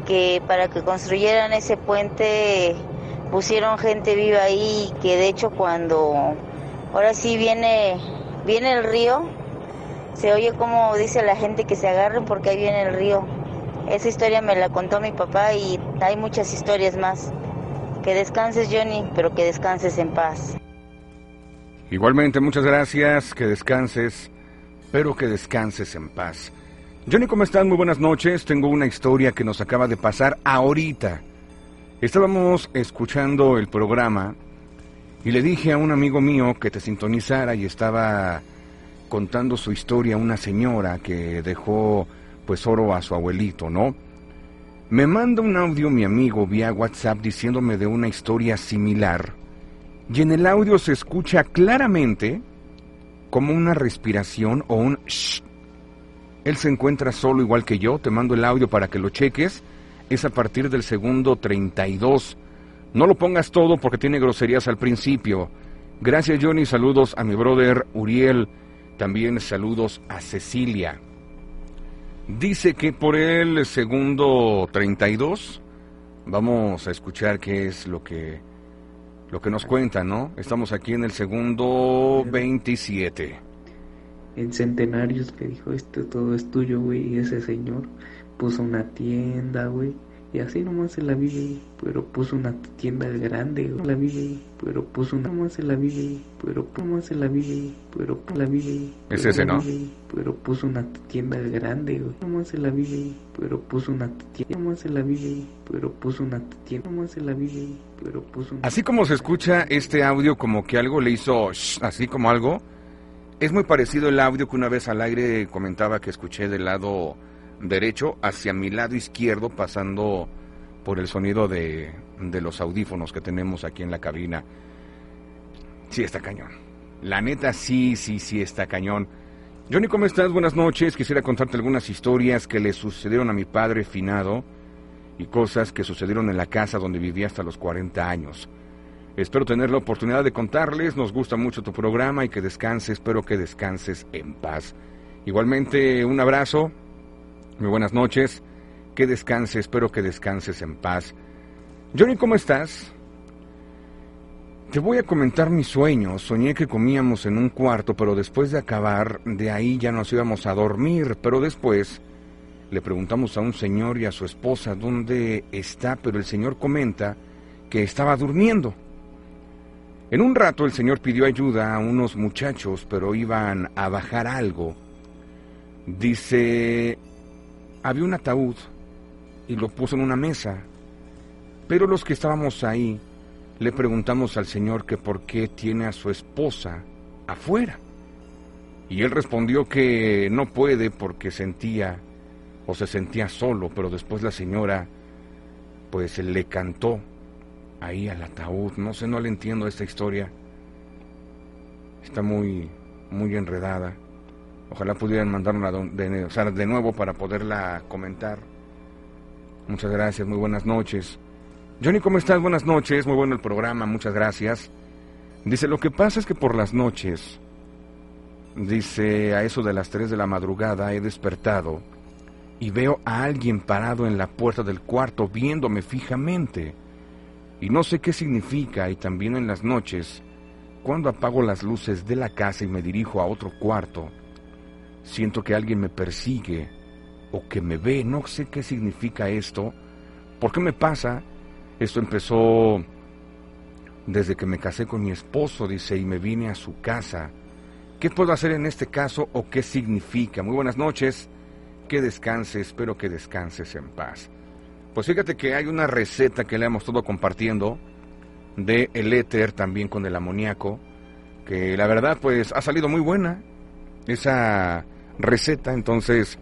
que para que construyeran ese puente pusieron gente viva ahí que de hecho cuando ahora sí viene viene el río se oye como dice la gente que se agarren porque ahí viene el río. Esa historia me la contó mi papá y hay muchas historias más. Que descanses Johnny, pero que descanses en paz. Igualmente, muchas gracias, que descanses, pero que descanses en paz. Johnny, ¿cómo estás? Muy buenas noches. Tengo una historia que nos acaba de pasar ahorita. Estábamos escuchando el programa y le dije a un amigo mío que te sintonizara y estaba contando su historia una señora que dejó pues oro a su abuelito, ¿no? Me manda un audio mi amigo vía WhatsApp diciéndome de una historia similar y en el audio se escucha claramente como una respiración o un shh. Él se encuentra solo igual que yo, te mando el audio para que lo cheques, es a partir del segundo 32. No lo pongas todo porque tiene groserías al principio. Gracias Johnny, saludos a mi brother Uriel. También saludos a Cecilia. Dice que por el segundo 32 vamos a escuchar qué es lo que lo que nos cuenta, ¿no? Estamos aquí en el segundo 27. En Centenarios que dijo, esto todo es tuyo, güey, y ese señor puso una tienda, güey, y así nomás se la vive, pero puso una tienda grande, la vive, pero puso una más se la vive, pero más se la vive, pero la vive. Es ese, ¿no? Pero puso una tienda grande, más se la vive, pero puso una tienda más se la vive, pero puso una tienda más se la vive, pero puso una... Así como se escucha este audio como que algo le hizo así como algo, es muy parecido el audio que una vez al aire comentaba que escuché del lado derecho hacia mi lado izquierdo, pasando por el sonido de, de los audífonos que tenemos aquí en la cabina. Sí, está cañón. La neta, sí, sí, sí, está cañón. Johnny, ¿cómo estás? Buenas noches. Quisiera contarte algunas historias que le sucedieron a mi padre finado y cosas que sucedieron en la casa donde vivía hasta los 40 años. Espero tener la oportunidad de contarles. Nos gusta mucho tu programa y que descanses. Espero que descanses en paz. Igualmente, un abrazo Muy buenas noches. Que descanse, espero que descanses en paz. Johnny, ¿cómo estás? Te voy a comentar mi sueño. Soñé que comíamos en un cuarto, pero después de acabar, de ahí ya nos íbamos a dormir. Pero después le preguntamos a un señor y a su esposa dónde está, pero el señor comenta que estaba durmiendo. En un rato el señor pidió ayuda a unos muchachos, pero iban a bajar algo. Dice, había un ataúd y lo puso en una mesa, pero los que estábamos ahí le preguntamos al Señor que por qué tiene a su esposa afuera. Y él respondió que no puede porque sentía o se sentía solo, pero después la señora pues le cantó ahí al ataúd. No sé, no le entiendo esta historia. Está muy, muy enredada. Ojalá pudieran mandarla de, de nuevo para poderla comentar. Muchas gracias, muy buenas noches. Johnny, ¿cómo estás? Buenas noches, muy bueno el programa, muchas gracias. Dice, lo que pasa es que por las noches, dice, a eso de las 3 de la madrugada he despertado y veo a alguien parado en la puerta del cuarto viéndome fijamente. Y no sé qué significa y también en las noches, cuando apago las luces de la casa y me dirijo a otro cuarto, siento que alguien me persigue o que me ve, no sé qué significa esto, por qué me pasa esto empezó desde que me casé con mi esposo, dice, y me vine a su casa. ¿Qué puedo hacer en este caso o qué significa? Muy buenas noches, que descanses, espero que descanses en paz. Pues fíjate que hay una receta que le hemos estado compartiendo de el éter también con el amoníaco, que la verdad pues ha salido muy buena esa receta, entonces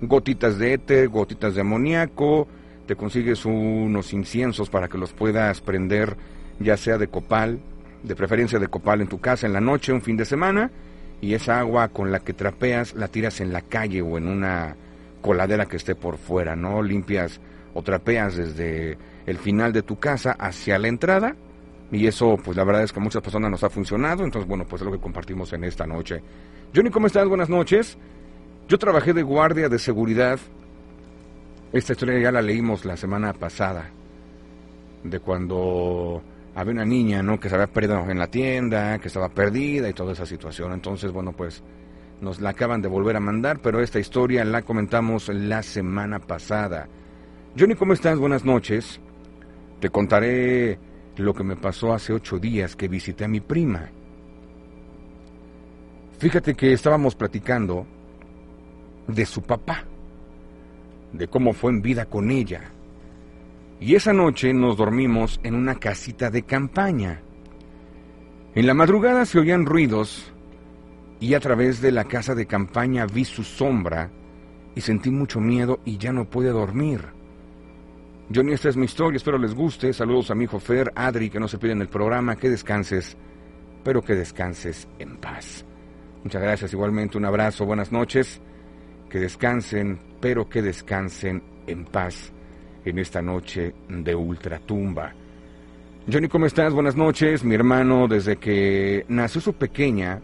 gotitas de éter, gotitas de amoníaco, te consigues unos inciensos para que los puedas prender, ya sea de copal, de preferencia de copal en tu casa en la noche, un fin de semana, y esa agua con la que trapeas la tiras en la calle o en una coladera que esté por fuera, ¿no? Limpias o trapeas desde el final de tu casa hacia la entrada, y eso, pues la verdad es que a muchas personas nos ha funcionado, entonces, bueno, pues es lo que compartimos en esta noche. Johnny, ¿cómo estás? Buenas noches. Yo trabajé de guardia de seguridad esta historia ya la leímos la semana pasada, de cuando había una niña, ¿no? Que se había perdido en la tienda, que estaba perdida y toda esa situación. Entonces, bueno, pues nos la acaban de volver a mandar, pero esta historia la comentamos la semana pasada. Johnny, ¿cómo estás? Buenas noches. Te contaré lo que me pasó hace ocho días que visité a mi prima. Fíjate que estábamos platicando de su papá de cómo fue en vida con ella. Y esa noche nos dormimos en una casita de campaña. En la madrugada se oían ruidos y a través de la casa de campaña vi su sombra y sentí mucho miedo y ya no pude dormir. Johnny, esta es mi historia, espero les guste. Saludos a mi hijo Fer, Adri, que no se piden el programa, que descanses, pero que descanses en paz. Muchas gracias, igualmente un abrazo, buenas noches, que descansen, Espero que descansen en paz en esta noche de ultratumba. Johnny, ¿cómo estás? Buenas noches. Mi hermano, desde que nació su pequeña,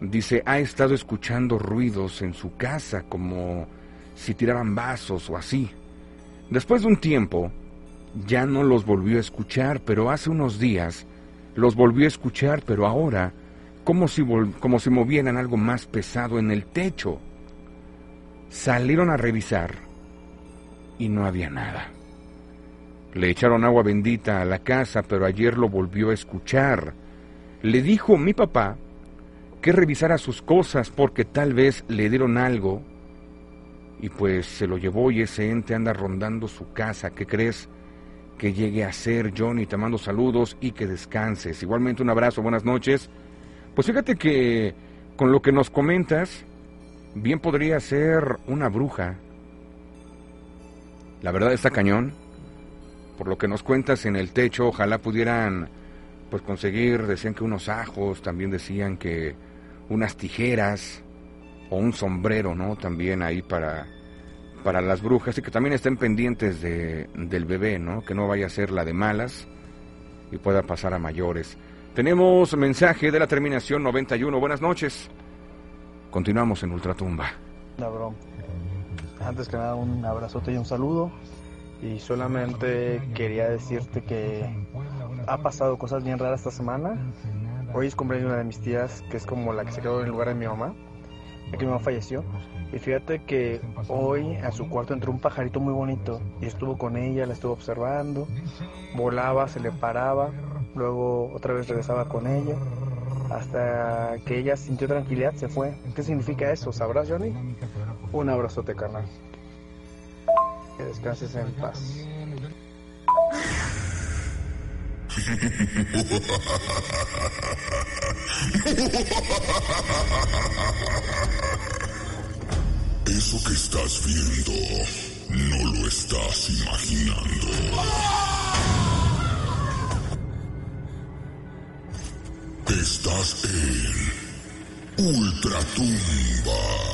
dice, ha estado escuchando ruidos en su casa, como si tiraban vasos o así. Después de un tiempo, ya no los volvió a escuchar, pero hace unos días los volvió a escuchar, pero ahora como si, como si movieran algo más pesado en el techo. Salieron a revisar y no había nada. Le echaron agua bendita a la casa, pero ayer lo volvió a escuchar. Le dijo mi papá que revisara sus cosas porque tal vez le dieron algo y pues se lo llevó y ese ente anda rondando su casa. ¿Qué crees que llegue a ser, Johnny? Te mando saludos y que descanses. Igualmente un abrazo, buenas noches. Pues fíjate que con lo que nos comentas, bien podría ser una bruja. La verdad está cañón. Por lo que nos cuentas en el techo, ojalá pudieran pues conseguir, decían que unos ajos, también decían que unas tijeras o un sombrero, ¿no? También ahí para para las brujas y que también estén pendientes de, del bebé, ¿no? Que no vaya a ser la de malas y pueda pasar a mayores. Tenemos mensaje de la terminación 91. Buenas noches. Continuamos en Ultratumba. Bro. antes que nada un abrazote y un saludo. Y solamente quería decirte que ha pasado cosas bien raras esta semana. Hoy es cumpleaños de una de mis tías, que es como la que se quedó en el lugar de mi mamá, ya que mi mamá falleció. Y fíjate que hoy a su cuarto entró un pajarito muy bonito y estuvo con ella, la estuvo observando, volaba, se le paraba, luego otra vez regresaba con ella, hasta que ella sintió tranquilidad, se fue. ¿Qué significa eso? ¿Sabrás, Johnny? Un abrazote, carnal. Que descanses en paz. Eso que estás viendo no lo estás imaginando. Estás en Ultratumba.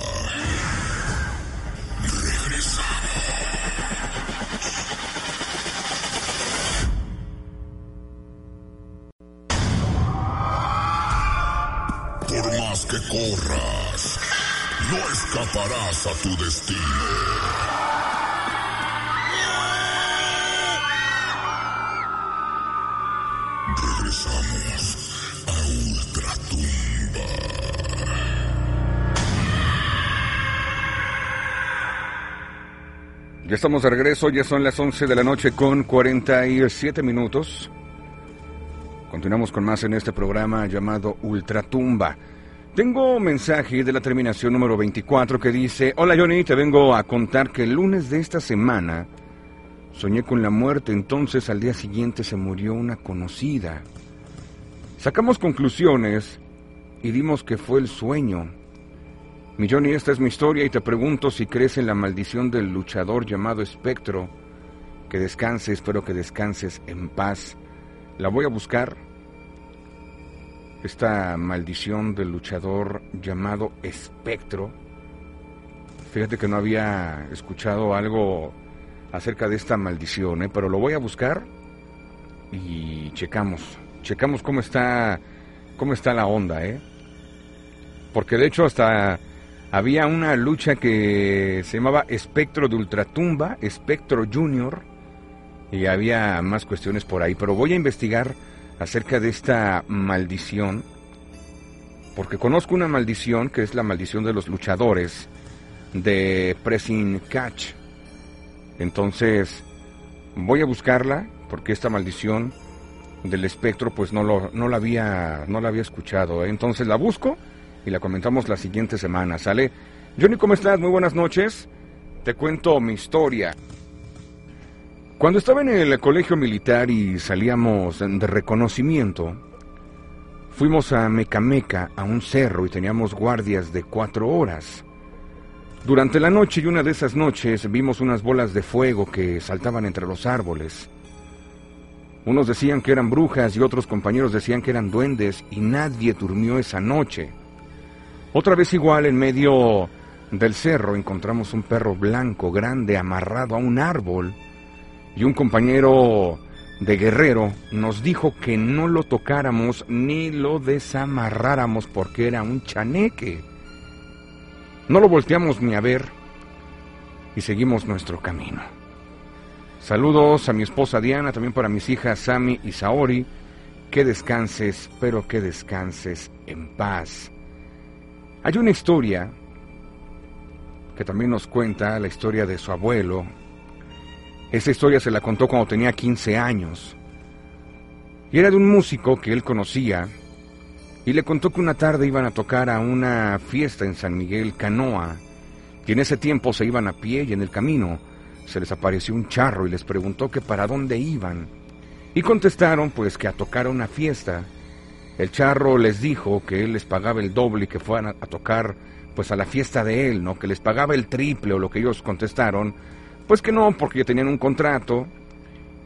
Escaparás a tu destino. Regresamos a Ultratumba. Ya estamos de regreso, ya son las 11 de la noche con 47 minutos. Continuamos con más en este programa llamado Ultratumba. Tengo un mensaje de la terminación número 24 que dice, Hola Johnny, te vengo a contar que el lunes de esta semana soñé con la muerte, entonces al día siguiente se murió una conocida. Sacamos conclusiones y dimos que fue el sueño. Mi Johnny, esta es mi historia y te pregunto si crees en la maldición del luchador llamado Espectro. Que descanses, espero que descanses en paz. La voy a buscar. Esta maldición del luchador llamado Espectro. Fíjate que no había escuchado algo acerca de esta maldición, ¿eh? pero lo voy a buscar y checamos. Checamos cómo está, cómo está la onda, ¿eh? Porque de hecho hasta había una lucha que se llamaba Espectro de Ultratumba, Espectro Junior, y había más cuestiones por ahí, pero voy a investigar acerca de esta maldición, porque conozco una maldición que es la maldición de los luchadores de Pressing Catch. Entonces, voy a buscarla, porque esta maldición del espectro, pues no, lo, no, la, había, no la había escuchado. Entonces la busco y la comentamos la siguiente semana, ¿sale? Johnny, ¿cómo estás? Muy buenas noches. Te cuento mi historia. Cuando estaba en el colegio militar y salíamos de reconocimiento, fuimos a Mecameca, a un cerro, y teníamos guardias de cuatro horas. Durante la noche y una de esas noches vimos unas bolas de fuego que saltaban entre los árboles. Unos decían que eran brujas y otros compañeros decían que eran duendes y nadie durmió esa noche. Otra vez igual en medio del cerro encontramos un perro blanco grande amarrado a un árbol y un compañero de guerrero nos dijo que no lo tocáramos ni lo desamarráramos porque era un chaneque. No lo volteamos ni a ver y seguimos nuestro camino. Saludos a mi esposa Diana, también para mis hijas Sami y Saori. Que descanses, pero que descanses en paz. Hay una historia que también nos cuenta la historia de su abuelo. Esa historia se la contó cuando tenía 15 años. Y era de un músico que él conocía y le contó que una tarde iban a tocar a una fiesta en San Miguel Canoa. Y en ese tiempo se iban a pie y en el camino se les apareció un charro y les preguntó que para dónde iban. Y contestaron pues que a tocar a una fiesta. El charro les dijo que él les pagaba el doble y que fueran a, tocar pues a la fiesta de él, ¿no? Que les pagaba el triple o lo que ellos contestaron. Pues que no, porque tenían un contrato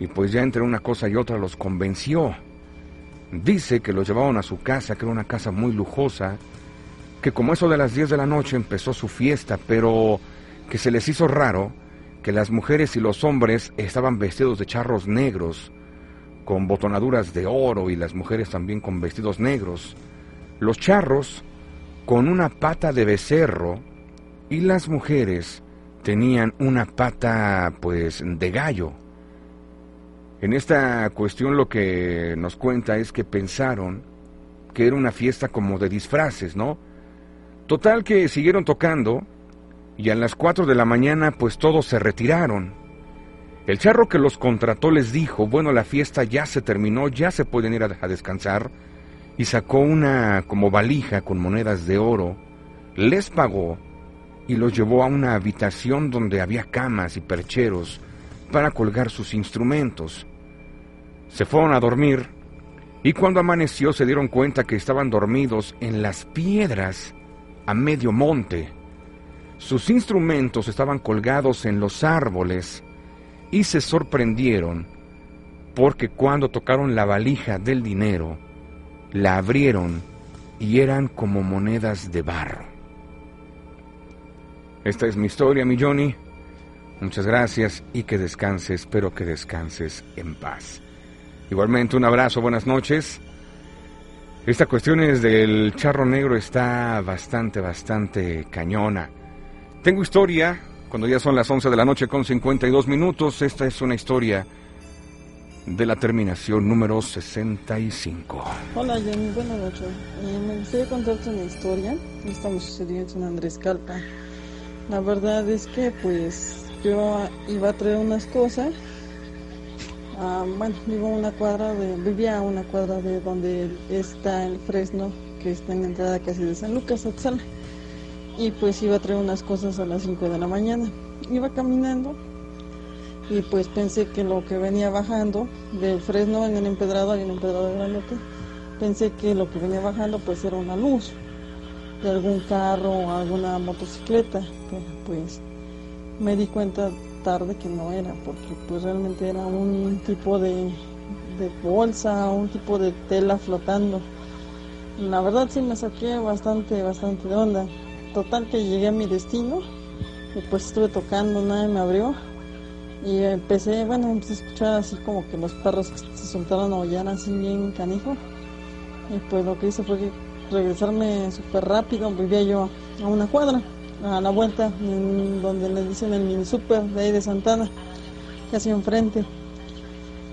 y pues ya entre una cosa y otra los convenció. Dice que los llevaron a su casa, que era una casa muy lujosa, que como eso de las 10 de la noche empezó su fiesta, pero que se les hizo raro que las mujeres y los hombres estaban vestidos de charros negros, con botonaduras de oro y las mujeres también con vestidos negros, los charros con una pata de becerro y las mujeres tenían una pata pues de gallo. En esta cuestión lo que nos cuenta es que pensaron que era una fiesta como de disfraces, ¿no? Total que siguieron tocando y a las 4 de la mañana pues todos se retiraron. El charro que los contrató les dijo, bueno, la fiesta ya se terminó, ya se pueden ir a, a descansar, y sacó una como valija con monedas de oro, les pagó y los llevó a una habitación donde había camas y percheros para colgar sus instrumentos. Se fueron a dormir y cuando amaneció se dieron cuenta que estaban dormidos en las piedras a medio monte. Sus instrumentos estaban colgados en los árboles y se sorprendieron porque cuando tocaron la valija del dinero, la abrieron y eran como monedas de barro. Esta es mi historia, mi Johnny. Muchas gracias y que descanses, espero que descanses en paz. Igualmente un abrazo, buenas noches. Esta cuestión es del charro negro está bastante, bastante cañona. Tengo historia, cuando ya son las 11 de la noche con 52 minutos, esta es una historia de la terminación número 65. Hola Jenny, buenas noches. Eh, me gustaría contarte una historia. Esta me sucedió en San Andrés Calpa. La verdad es que pues yo iba a traer unas cosas. Ah, bueno, vivo una cuadra de, vivía a una cuadra de donde está el Fresno, que está en la entrada casi de San Lucas, Atzala. Y pues iba a traer unas cosas a las 5 de la mañana. Iba caminando y pues pensé que lo que venía bajando del Fresno en el empedrado, hay un empedrado grandote, pensé que lo que venía bajando pues era una luz de algún carro o alguna motocicleta, pues me di cuenta tarde que no era, porque pues realmente era un tipo de, de bolsa, un tipo de tela flotando. La verdad sí me saqué bastante, bastante de onda. Total que llegué a mi destino y pues estuve tocando, nadie me abrió. Y empecé, bueno, empecé a escuchar así como que los perros se soltaron a aullar así bien canijo. Y pues lo que hice fue que regresarme súper rápido, vivía yo a una cuadra, a la vuelta, donde le dicen el mini super de ahí de Santana, casi enfrente.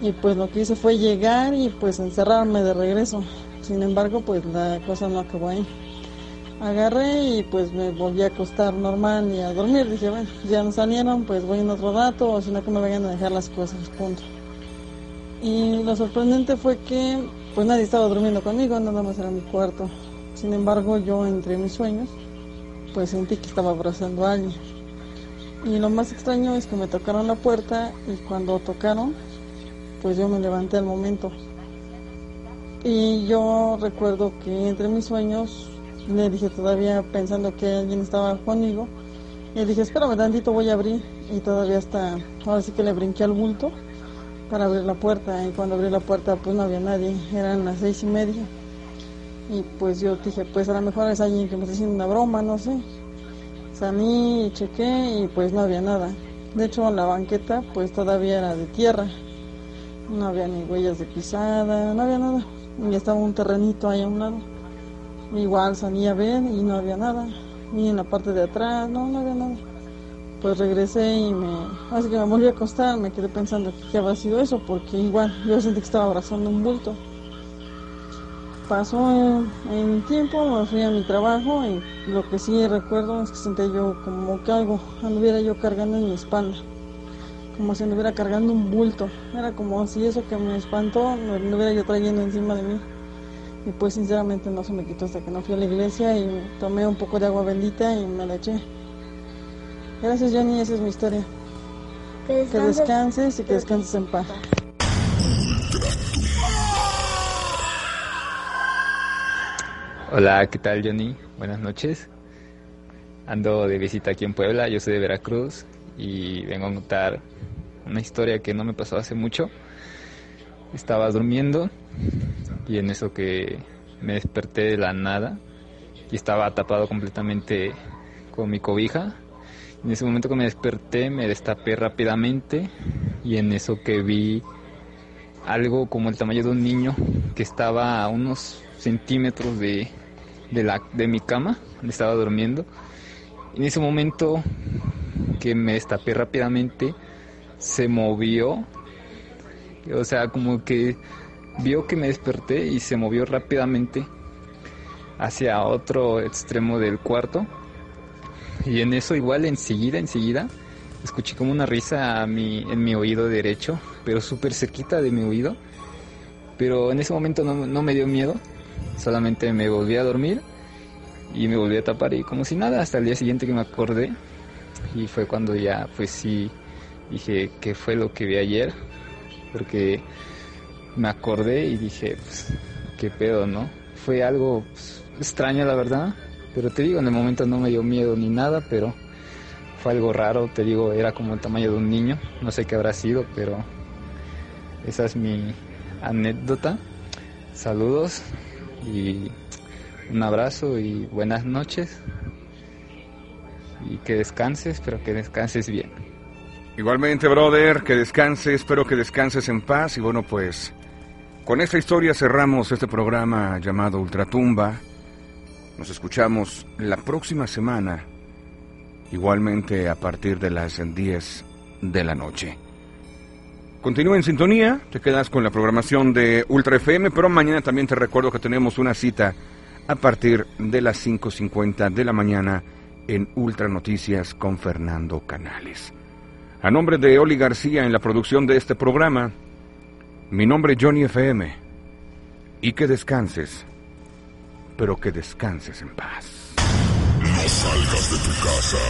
Y pues lo que hice fue llegar y pues encerrarme de regreso. Sin embargo, pues la cosa no acabó ahí. Agarré y pues me volví a acostar normal y a dormir. Dije, bueno, ya no salieron, pues voy en otro rato, o si no que me vayan a dejar las cosas, punto. Y lo sorprendente fue que pues nadie estaba durmiendo conmigo, nada más era mi cuarto. Sin embargo, yo entre mis sueños, pues sentí que estaba abrazando a alguien. Y lo más extraño es que me tocaron la puerta y cuando tocaron, pues yo me levanté al momento. Y yo recuerdo que entre mis sueños le dije todavía pensando que alguien estaba conmigo. Y dije, espérame tantito, voy a abrir. Y todavía está, ahora sí que le brinqué al bulto para abrir la puerta. Y cuando abrí la puerta, pues no había nadie. Eran las seis y media. Y pues yo dije, pues a lo mejor es alguien que me está haciendo una broma, no sé. Salí y chequé y pues no había nada. De hecho, la banqueta pues todavía era de tierra. No había ni huellas de pisada, no había nada. Y estaba un terrenito ahí a un lado. Igual salí a ver y no había nada. Y en la parte de atrás, no, no había nada. Pues regresé y me. Así que me volví a acostar, me quedé pensando que qué había sido eso, porque igual yo sentí que estaba abrazando un bulto. Pasó en tiempo, me fui a mi trabajo y lo que sí recuerdo es que sentí yo como que algo anduviera yo cargando en mi espalda. Como si anduviera cargando un bulto. Era como si eso que me espantó lo anduviera yo trayendo encima de mí. Y pues sinceramente no se me quitó hasta que no fui a la iglesia y tomé un poco de agua bendita y me la eché. Gracias Johnny, esa es mi historia. Que Que descanses. descanses y que descanses en paz. Hola, ¿qué tal Johnny? Buenas noches. Ando de visita aquí en Puebla, yo soy de Veracruz y vengo a contar una historia que no me pasó hace mucho. Estaba durmiendo y en eso que me desperté de la nada y estaba tapado completamente con mi cobija. En ese momento que me desperté me destapé rápidamente y en eso que vi algo como el tamaño de un niño que estaba a unos centímetros de, de, la, de mi cama, donde estaba durmiendo. En ese momento que me destapé rápidamente, se movió. O sea, como que vio que me desperté y se movió rápidamente hacia otro extremo del cuarto. Y en eso igual enseguida, enseguida, escuché como una risa a mi, en mi oído derecho, pero súper cerquita de mi oído. Pero en ese momento no, no me dio miedo, solamente me volví a dormir y me volví a tapar y como si nada, hasta el día siguiente que me acordé y fue cuando ya pues sí dije qué fue lo que vi ayer, porque me acordé y dije pues qué pedo, ¿no? Fue algo pues, extraño la verdad, pero te digo, en el momento no me dio miedo ni nada, pero fue algo raro, te digo, era como el tamaño de un niño, no sé qué habrá sido, pero esa es mi anécdota. Saludos y un abrazo y buenas noches. Y que descanses, espero que descanses bien. Igualmente, brother, que descanses, espero que descanses en paz. Y bueno, pues con esta historia cerramos este programa llamado Ultratumba. Nos escuchamos la próxima semana, igualmente a partir de las 10 de la noche. Continúa en sintonía, te quedas con la programación de Ultra FM, pero mañana también te recuerdo que tenemos una cita a partir de las 5.50 de la mañana en Ultra Noticias con Fernando Canales. A nombre de Oli García en la producción de este programa, mi nombre es Johnny FM. Y que descanses, pero que descanses en paz. No salgas de tu casa,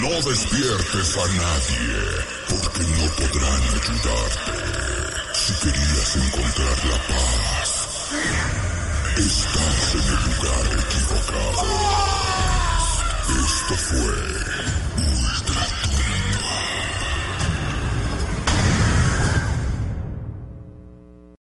no despiertes a nadie, porque no podrán ayudarte. Si querías encontrar la paz,